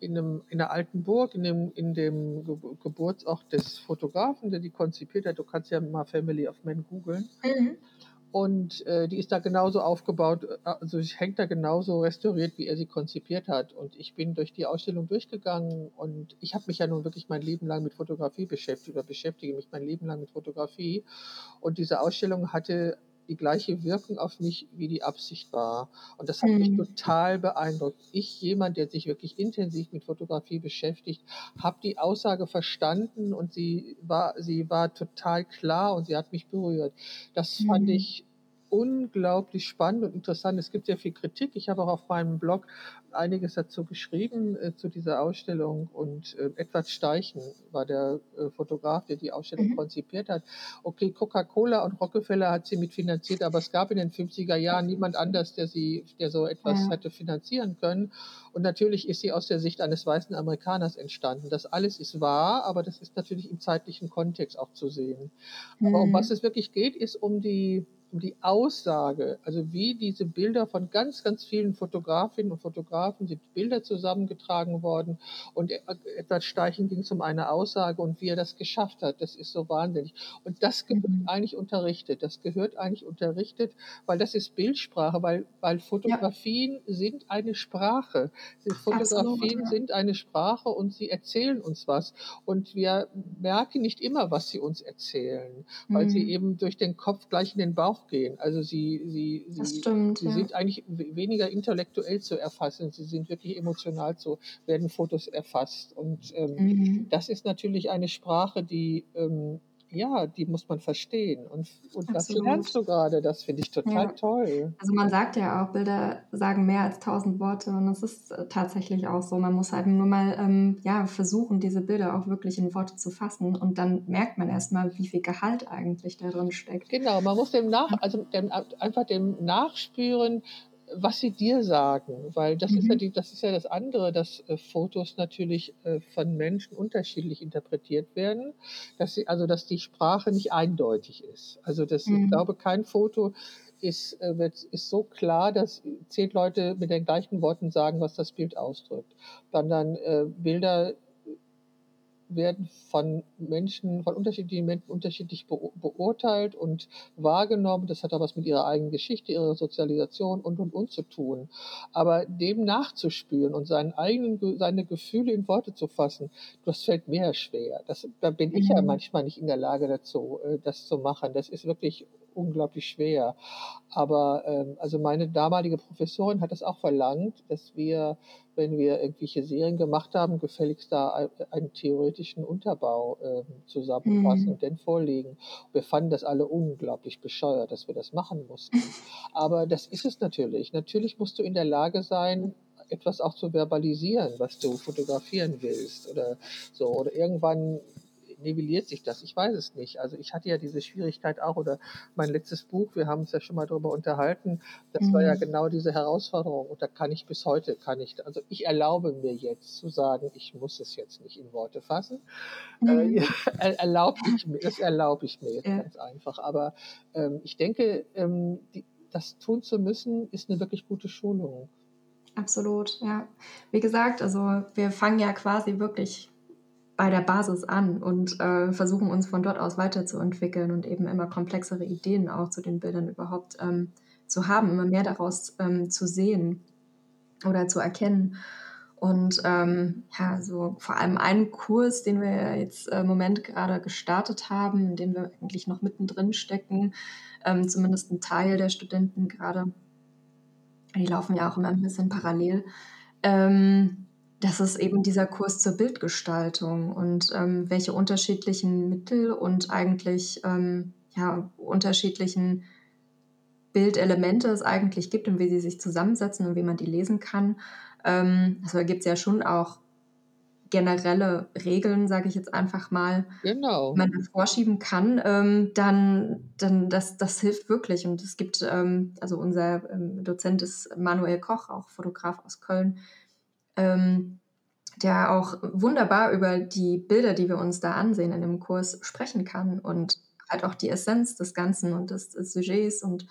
in, einem, in einer alten Burg, in dem, in dem Ge Geburtsort des Fotografen, der die konzipiert hat. Du kannst ja mal Family of Men googeln. Mhm. Und äh, die ist da genauso aufgebaut, äh, also hängt da genauso restauriert, wie er sie konzipiert hat. Und ich bin durch die Ausstellung durchgegangen und ich habe mich ja nun wirklich mein Leben lang mit Fotografie beschäftigt oder beschäftige mich mein Leben lang mit Fotografie. Und diese Ausstellung hatte die gleiche Wirkung auf mich, wie die Absicht war. Und das hat mhm. mich total beeindruckt. Ich, jemand, der sich wirklich intensiv mit Fotografie beschäftigt, habe die Aussage verstanden und sie war, sie war total klar und sie hat mich berührt. Das mhm. fand ich unglaublich spannend und interessant. Es gibt sehr viel Kritik. Ich habe auch auf meinem Blog einiges dazu geschrieben, äh, zu dieser Ausstellung. Und äh, Edward Steichen war der äh, Fotograf, der die Ausstellung mhm. konzipiert hat. Okay, Coca-Cola und Rockefeller hat sie mitfinanziert, aber es gab in den 50er Jahren niemand anders, der sie, der so etwas ja. hätte finanzieren können. Und natürlich ist sie aus der Sicht eines weißen Amerikaners entstanden. Das alles ist wahr, aber das ist natürlich im zeitlichen Kontext auch zu sehen. Mhm. Aber um mhm. was es wirklich geht, ist um die um die Aussage, also wie diese Bilder von ganz, ganz vielen Fotografinnen und Fotografen sind Bilder zusammengetragen worden und Edward Steichen ging es um eine Aussage und wie er das geschafft hat, das ist so wahnsinnig. Und das gehört eigentlich unterrichtet, das gehört eigentlich unterrichtet, weil das ist Bildsprache, weil, weil Fotografien ja. sind eine Sprache. Fotografien so, sind eine Sprache und sie erzählen uns was und wir merken nicht immer, was sie uns erzählen, weil mhm. sie eben durch den Kopf gleich in den Bauch gehen. Also sie, sie, sie, stimmt, sie ja. sind eigentlich weniger intellektuell zu erfassen. Sie sind wirklich emotional zu, werden Fotos erfasst. Und ähm, mhm. das ist natürlich eine Sprache, die ähm, ja, die muss man verstehen. Und, und das lernst du gerade. Das finde ich total ja. toll. Also man sagt ja auch, Bilder sagen mehr als tausend Worte. Und das ist äh, tatsächlich auch so. Man muss halt nur mal ähm, ja, versuchen, diese Bilder auch wirklich in Worte zu fassen. Und dann merkt man erstmal, wie viel Gehalt eigentlich da drin steckt. Genau, man muss dem nach, also dem, einfach dem nachspüren, was sie dir sagen, weil das mhm. ist ja mhm. die, das ist ja das andere, dass äh, Fotos natürlich äh, von Menschen unterschiedlich interpretiert werden, dass sie, also dass die Sprache nicht eindeutig ist. Also das, mhm. ich glaube, kein Foto ist, äh, wird, ist so klar, dass zehn Leute mit den gleichen Worten sagen, was das Bild ausdrückt. Sondern äh, Bilder werden von Menschen, von unterschiedlichen Menschen unterschiedlich beurteilt und wahrgenommen. Das hat auch was mit ihrer eigenen Geschichte, ihrer Sozialisation und und und zu tun. Aber dem nachzuspüren und seinen eigenen, seine Gefühle in Worte zu fassen, das fällt mir schwer. Das, da bin ich ja mhm. manchmal nicht in der Lage dazu, äh, das zu machen. Das ist wirklich unglaublich schwer. Aber ähm, also meine damalige Professorin hat das auch verlangt, dass wir, wenn wir irgendwelche Serien gemacht haben, gefälligst da einen theoretischen Unterbau äh, zusammenfassen mhm. und den vorlegen. Wir fanden das alle unglaublich bescheuert, dass wir das machen mussten. Aber das ist es natürlich. Natürlich musst du in der Lage sein, etwas auch zu verbalisieren, was du fotografieren willst oder so. Oder irgendwann nivelliert sich das? Ich weiß es nicht. Also ich hatte ja diese Schwierigkeit auch oder mein letztes Buch, wir haben uns ja schon mal darüber unterhalten, das mhm. war ja mhm. genau diese Herausforderung und da kann ich bis heute, kann ich, also ich erlaube mir jetzt zu sagen, ich muss es jetzt nicht in Worte fassen. Mhm. Äh, erlaube ich mir, das erlaube ich mir jetzt ja. ganz einfach. Aber ähm, ich denke, ähm, die, das tun zu müssen, ist eine wirklich gute Schulung. Absolut, ja. Wie gesagt, also wir fangen ja quasi wirklich bei der Basis an und äh, versuchen uns von dort aus weiterzuentwickeln und eben immer komplexere Ideen auch zu den Bildern überhaupt ähm, zu haben, immer mehr daraus ähm, zu sehen oder zu erkennen. Und ähm, ja, so vor allem einen Kurs, den wir jetzt äh, im Moment gerade gestartet haben, in dem wir eigentlich noch mittendrin stecken, ähm, zumindest ein Teil der Studenten gerade, die laufen ja auch immer ein bisschen parallel. Ähm, das ist eben dieser Kurs zur Bildgestaltung und ähm, welche unterschiedlichen Mittel und eigentlich ähm, ja, unterschiedlichen Bildelemente es eigentlich gibt und wie sie sich zusammensetzen und wie man die lesen kann. Ähm, also da gibt es ja schon auch generelle Regeln, sage ich jetzt einfach mal, genau. man da vorschieben kann, ähm, dann, dann das, das hilft wirklich. Und es gibt, ähm, also unser ähm, Dozent ist Manuel Koch, auch Fotograf aus Köln, ähm, der auch wunderbar über die Bilder, die wir uns da ansehen in dem Kurs, sprechen kann und halt auch die Essenz des Ganzen und des, des Sujets und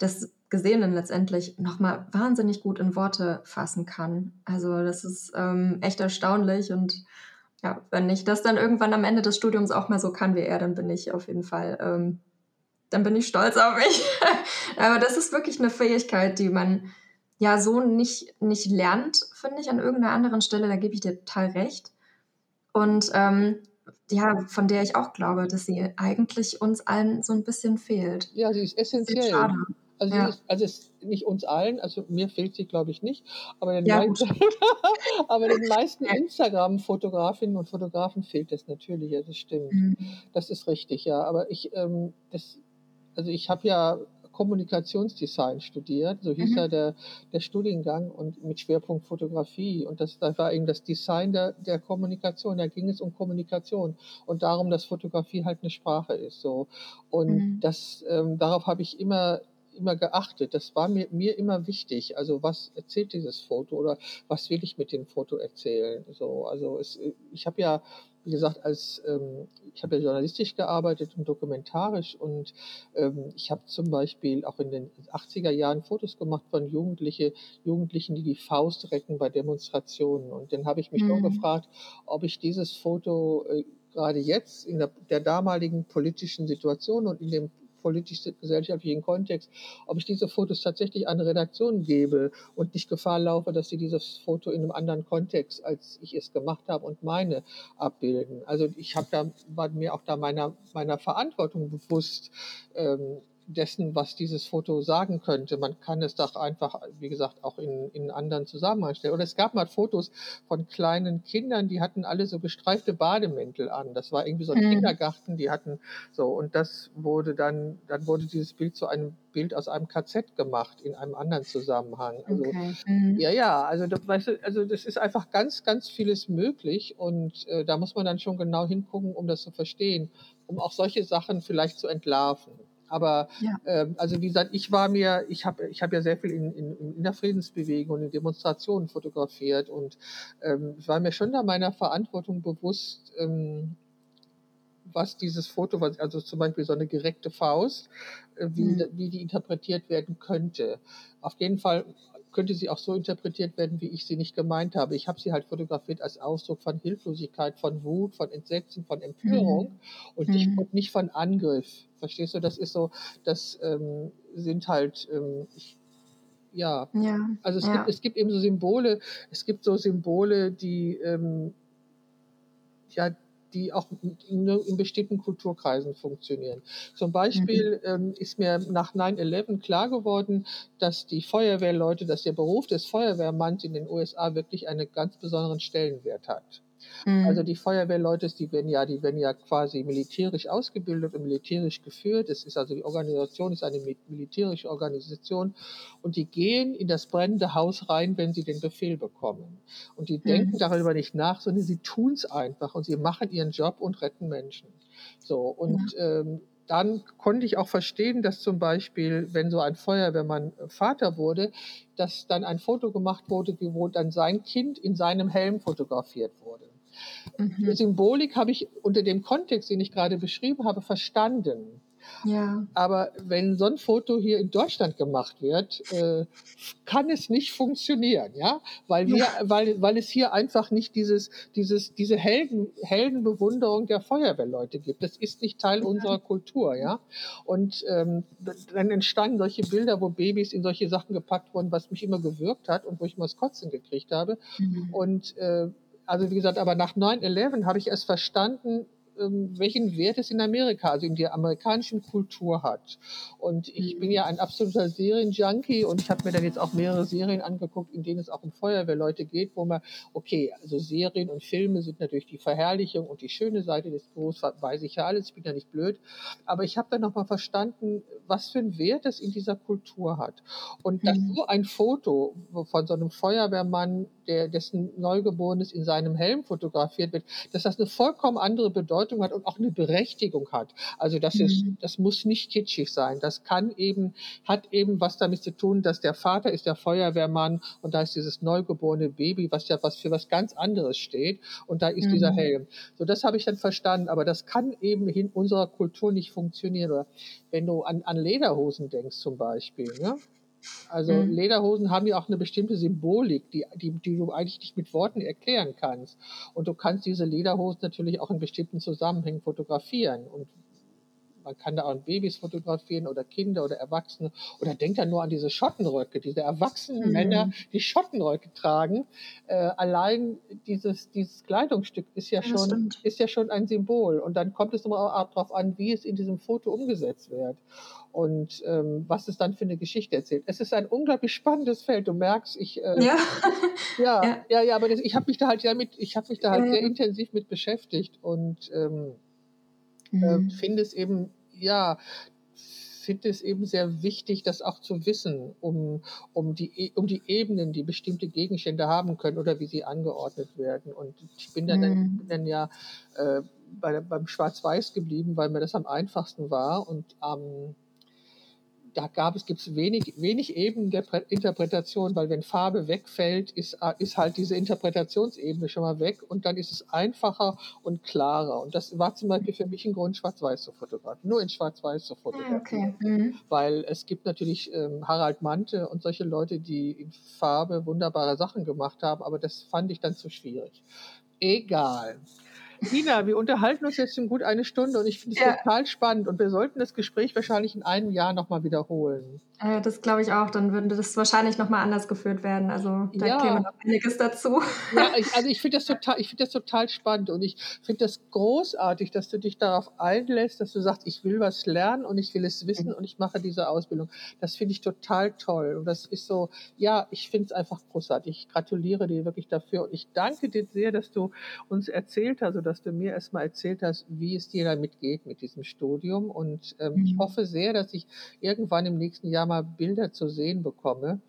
des Gesehenen letztendlich nochmal wahnsinnig gut in Worte fassen kann. Also das ist ähm, echt erstaunlich und ja, wenn ich das dann irgendwann am Ende des Studiums auch mal so kann wie er, dann bin ich auf jeden Fall, ähm, dann bin ich stolz auf mich. Aber das ist wirklich eine Fähigkeit, die man ja so nicht, nicht lernt, finde ich, an irgendeiner anderen Stelle. Da gebe ich dir total recht. Und ähm, ja, von der ich auch glaube, dass sie eigentlich uns allen so ein bisschen fehlt. Ja, sie ist essentiell. Schade. Also, ja. ist, also ist nicht uns allen, also mir fehlt sie, glaube ich, nicht, aber den, ja, meisten, aber den meisten. Instagram-Fotografinnen und Fotografen fehlt das natürlich, ja, das stimmt. Mhm. Das ist richtig, ja. Aber ich, ähm, das, also ich habe ja Kommunikationsdesign studiert, so hieß mhm. ja der, der Studiengang und mit Schwerpunkt Fotografie. Und das, das war eben das Design der, der Kommunikation. Da ging es um Kommunikation und darum, dass Fotografie halt eine Sprache ist. So. Und mhm. das, ähm, darauf habe ich immer immer geachtet. Das war mir, mir immer wichtig. Also was erzählt dieses Foto oder was will ich mit dem Foto erzählen? So, also es, ich habe ja wie gesagt, als ähm, ich habe ja journalistisch gearbeitet und dokumentarisch und ähm, ich habe zum Beispiel auch in den 80er Jahren Fotos gemacht von Jugendliche, Jugendlichen, die die Faust recken bei Demonstrationen. Und dann habe ich mich mhm. nur gefragt, ob ich dieses Foto äh, gerade jetzt in der, der damaligen politischen Situation und in dem politisch-gesellschaftlichen Kontext, ob ich diese Fotos tatsächlich an Redaktionen gebe und nicht Gefahr laufe, dass sie dieses Foto in einem anderen Kontext, als ich es gemacht habe und meine, abbilden. Also ich habe da, war mir auch da meiner, meiner Verantwortung bewusst, ähm, dessen, was dieses Foto sagen könnte. Man kann es doch einfach, wie gesagt, auch in, in anderen Zusammenhang stellen. Oder es gab mal Fotos von kleinen Kindern, die hatten alle so gestreifte Bademäntel an. Das war irgendwie so ein mhm. Kindergarten, die hatten so, und das wurde dann, dann wurde dieses Bild zu einem Bild aus einem KZ gemacht in einem anderen Zusammenhang. Also, okay. mhm. ja, ja, also das, weißt du, also das ist einfach ganz, ganz vieles möglich und äh, da muss man dann schon genau hingucken, um das zu verstehen, um auch solche Sachen vielleicht zu entlarven. Aber ja. ähm, also wie gesagt, ich war mir, ich habe ich hab ja sehr viel in, in, in der Friedensbewegung und in Demonstrationen fotografiert und ähm, ich war mir schon da meiner Verantwortung bewusst, ähm, was dieses Foto, also zum Beispiel so eine gereckte Faust, äh, wie, mhm. wie die interpretiert werden könnte. Auf jeden Fall könnte sie auch so interpretiert werden, wie ich sie nicht gemeint habe. Ich habe sie halt fotografiert als Ausdruck von Hilflosigkeit, von Wut, von Entsetzen, von Empörung mhm. und, nicht, mhm. und, nicht, von Angriff. Verstehst du? Das ist so, das ähm, sind halt, ähm, ich, ja. ja. Also es, ja. Gibt, es gibt eben so Symbole, es gibt so Symbole, die ähm, ja, die auch in, in, bestimmten Kulturkreisen funktionieren. Zum Beispiel mhm. ähm, ist mir nach 9-11 klar geworden, dass die Feuerwehrleute, dass der Beruf des Feuerwehrmanns in den USA wirklich einen ganz besonderen Stellenwert hat. Mhm. Also die Feuerwehrleute, die werden ja, die werden ja quasi militärisch ausgebildet und militärisch geführt. Es ist also die Organisation ist eine militärische Organisation und die gehen in das brennende Haus rein, wenn sie den Befehl bekommen. Und die mhm. denken darüber nicht nach, sondern sie tun es einfach und sie machen ihren Job und retten Menschen. So und ja. ähm, dann konnte ich auch verstehen, dass zum Beispiel, wenn so ein Feuerwehrmann Vater wurde, dass dann ein Foto gemacht wurde, wo dann sein Kind in seinem Helm fotografiert wurde. Mhm. Die Symbolik habe ich unter dem Kontext, den ich gerade beschrieben habe, verstanden. Ja. Aber wenn so ein Foto hier in Deutschland gemacht wird, äh, kann es nicht funktionieren, ja, weil wir, ja. weil, weil es hier einfach nicht dieses, dieses, diese Helden, Heldenbewunderung der Feuerwehrleute gibt. Das ist nicht Teil ja. unserer Kultur, ja. Und ähm, dann entstanden solche Bilder, wo Babys in solche Sachen gepackt wurden, was mich immer gewürgt hat und wo ich immer das Kotzen gekriegt habe. Mhm. Und äh, also wie gesagt, aber nach 9-11 habe ich es verstanden, welchen Wert es in Amerika, also in der amerikanischen Kultur hat. Und ich bin ja ein absoluter Serienjunkie und ich habe mir dann jetzt auch mehrere Serien angeguckt, in denen es auch um Feuerwehrleute geht, wo man, okay, also Serien und Filme sind natürlich die Verherrlichung und die schöne Seite des Berufs, weiß ich ja alles, ich bin ja nicht blöd. Aber ich habe dann nochmal verstanden, was für einen Wert es in dieser Kultur hat. Und dass mhm. so ein Foto von so einem Feuerwehrmann, der, dessen Neugeborenes in seinem Helm fotografiert wird, dass das eine vollkommen andere Bedeutung Bedeutung hat und auch eine Berechtigung hat. Also das mhm. ist, das muss nicht kitschig sein. Das kann eben, hat eben was damit zu tun, dass der Vater ist der Feuerwehrmann und da ist dieses neugeborene Baby, was ja was für was ganz anderes steht und da ist mhm. dieser Helm. So, das habe ich dann verstanden, aber das kann eben in unserer Kultur nicht funktionieren. Oder wenn du an, an Lederhosen denkst zum Beispiel, ne? Also mhm. Lederhosen haben ja auch eine bestimmte Symbolik, die, die, die du eigentlich nicht mit Worten erklären kannst. Und du kannst diese Lederhosen natürlich auch in bestimmten Zusammenhängen fotografieren. Und man kann da auch Babys fotografieren oder Kinder oder Erwachsene. Oder denkt dann nur an diese Schottenröcke, diese erwachsenen mhm. Männer, die Schottenröcke tragen. Äh, allein dieses, dieses Kleidungsstück ist ja, ja schon, ist ja schon ein Symbol. Und dann kommt es immer auch darauf an, wie es in diesem Foto umgesetzt wird. Und ähm, was es dann für eine Geschichte erzählt. Es ist ein unglaublich spannendes Feld. Du merkst, ich äh, ja. ja. ja, ja, ja, aber das, ich habe mich da halt ja mit, ich habe mich da halt sehr intensiv mit beschäftigt und ähm, äh, mhm. finde es eben, ja, finde es eben sehr wichtig, das auch zu wissen, um, um, die, e, um die Ebenen, die bestimmte Gegenstände haben können oder wie sie angeordnet werden. Und ich bin dann, mhm. bin dann ja äh, bei, beim Schwarz-Weiß geblieben, weil mir das am einfachsten war und am ähm, da gab es gibt's wenig wenig Ebenen der Interpretation, weil wenn Farbe wegfällt, ist äh, ist halt diese Interpretationsebene schon mal weg und dann ist es einfacher und klarer. Und das war zum Beispiel für mich ein Grund, Schwarz-Weiß zu fotografieren, nur in Schwarz-Weiß zu fotografieren, ah, okay. mhm. weil es gibt natürlich ähm, Harald Mante und solche Leute, die in Farbe wunderbare Sachen gemacht haben, aber das fand ich dann zu schwierig. Egal. Nina, wir unterhalten uns jetzt in gut eine Stunde und ich finde es ja. total spannend und wir sollten das Gespräch wahrscheinlich in einem Jahr nochmal wiederholen. Äh, das glaube ich auch. Dann würde das wahrscheinlich nochmal anders geführt werden. Also da ja. käme noch einiges dazu. Ja, ich, also ich finde das, total, find das total spannend und ich finde das großartig, dass du dich darauf einlässt, dass du sagst, ich will was lernen und ich will es wissen mhm. und ich mache diese Ausbildung. Das finde ich total toll. Und das ist so, ja, ich finde es einfach großartig. Ich gratuliere dir wirklich dafür und ich danke dir sehr, dass du uns erzählt hast, oder dass du mir erstmal erzählt hast, wie es dir damit geht mit diesem Studium. Und ähm, mhm. ich hoffe sehr, dass ich irgendwann im nächsten Jahr mal Bilder zu sehen bekomme,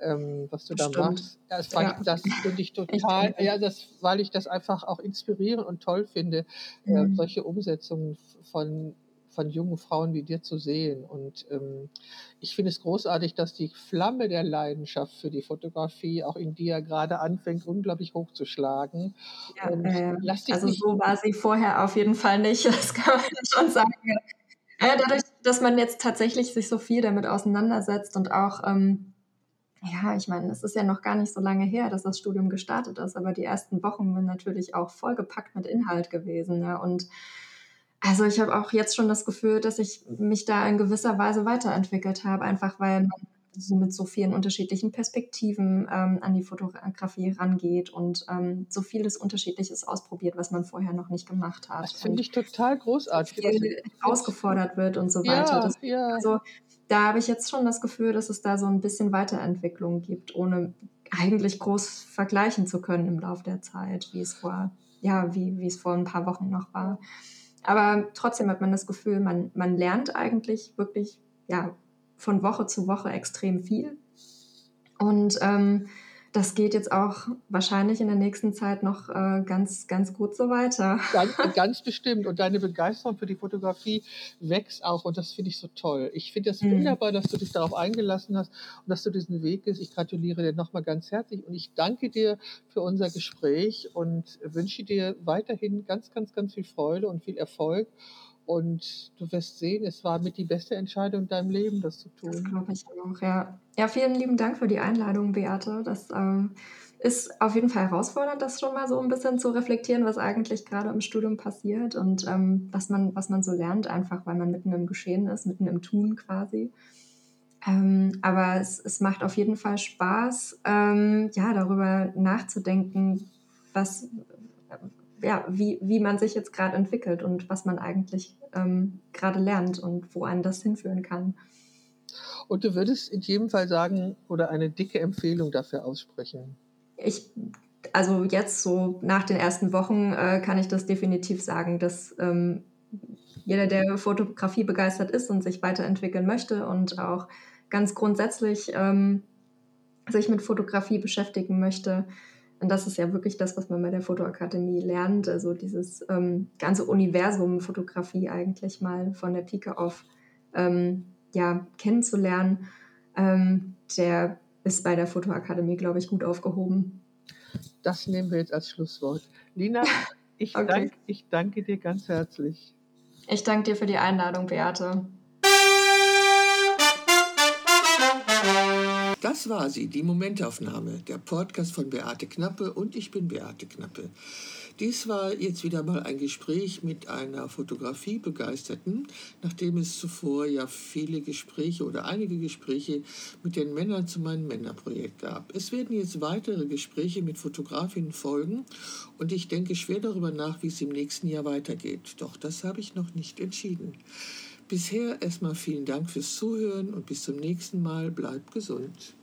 ähm, was du Stimmt. da machst. Das, ja. ich, das finde ich total, ja, das, weil ich das einfach auch inspirierend und toll finde, äh, mhm. äh, solche Umsetzungen von von jungen Frauen wie dir zu sehen. Und ähm, ich finde es großartig, dass die Flamme der Leidenschaft für die Fotografie auch in dir gerade anfängt, unglaublich hochzuschlagen. Ja, äh, also so war sie vorher auf jeden Fall nicht, das kann man schon sagen. Ja, dadurch, dass man jetzt tatsächlich sich so viel damit auseinandersetzt und auch, ähm, ja, ich meine, es ist ja noch gar nicht so lange her, dass das Studium gestartet ist, aber die ersten Wochen sind natürlich auch vollgepackt mit Inhalt gewesen. Ja, und also ich habe auch jetzt schon das Gefühl, dass ich mich da in gewisser Weise weiterentwickelt habe, einfach weil man so mit so vielen unterschiedlichen Perspektiven ähm, an die Fotografie rangeht und ähm, so vieles Unterschiedliches ausprobiert, was man vorher noch nicht gemacht hat. Das finde ich total großartig. Viel ausgefordert wird und so weiter. Ja, das, ja. Also da habe ich jetzt schon das Gefühl, dass es da so ein bisschen Weiterentwicklung gibt, ohne eigentlich groß vergleichen zu können im Laufe der Zeit, wie es vor, ja, wie, wie es vor ein paar Wochen noch war. Aber trotzdem hat man das Gefühl, man, man lernt eigentlich wirklich ja, von Woche zu Woche extrem viel. Und ähm, das geht jetzt auch wahrscheinlich in der nächsten Zeit noch äh, ganz, ganz gut so weiter. Ganz, ganz, bestimmt. Und deine Begeisterung für die Fotografie wächst auch und das finde ich so toll. Ich finde es mhm. wunderbar, dass du dich darauf eingelassen hast und dass du diesen Weg gehst. Ich gratuliere dir nochmal ganz herzlich und ich danke dir für unser Gespräch und wünsche dir weiterhin ganz, ganz, ganz viel Freude und viel Erfolg. Und du wirst sehen, es war mit die beste Entscheidung in deinem Leben, das zu tun. Das glaube ich auch, ja. Ja, vielen lieben Dank für die Einladung, Beate. Das ähm, ist auf jeden Fall herausfordernd, das schon mal so ein bisschen zu reflektieren, was eigentlich gerade im Studium passiert und ähm, was, man, was man so lernt, einfach weil man mitten im Geschehen ist, mitten im Tun quasi. Ähm, aber es, es macht auf jeden Fall Spaß, ähm, ja, darüber nachzudenken, was, ja, wie, wie man sich jetzt gerade entwickelt und was man eigentlich ähm, gerade lernt und wo einen das hinführen kann. Und du würdest in jedem Fall sagen oder eine dicke Empfehlung dafür aussprechen? Ich, also jetzt so nach den ersten Wochen äh, kann ich das definitiv sagen, dass ähm, jeder, der Fotografie begeistert ist und sich weiterentwickeln möchte und auch ganz grundsätzlich ähm, sich mit Fotografie beschäftigen möchte, und das ist ja wirklich das, was man bei der Fotoakademie lernt, also dieses ähm, ganze Universum Fotografie eigentlich mal von der Pike auf ähm, ja, kennenzulernen, ähm, der ist bei der Fotoakademie, glaube ich, gut aufgehoben. Das nehmen wir jetzt als Schlusswort. Lina, ich, okay. dank, ich danke dir ganz herzlich. Ich danke dir für die Einladung, Beate. Das war sie, die Momentaufnahme, der Podcast von Beate Knappe und ich bin Beate Knappe. Dies war jetzt wieder mal ein Gespräch mit einer Fotografiebegeisterten, nachdem es zuvor ja viele Gespräche oder einige Gespräche mit den Männern zu meinem Männerprojekt gab. Es werden jetzt weitere Gespräche mit Fotografinnen folgen und ich denke schwer darüber nach, wie es im nächsten Jahr weitergeht. Doch das habe ich noch nicht entschieden. Bisher erstmal vielen Dank fürs Zuhören und bis zum nächsten Mal. Bleibt gesund.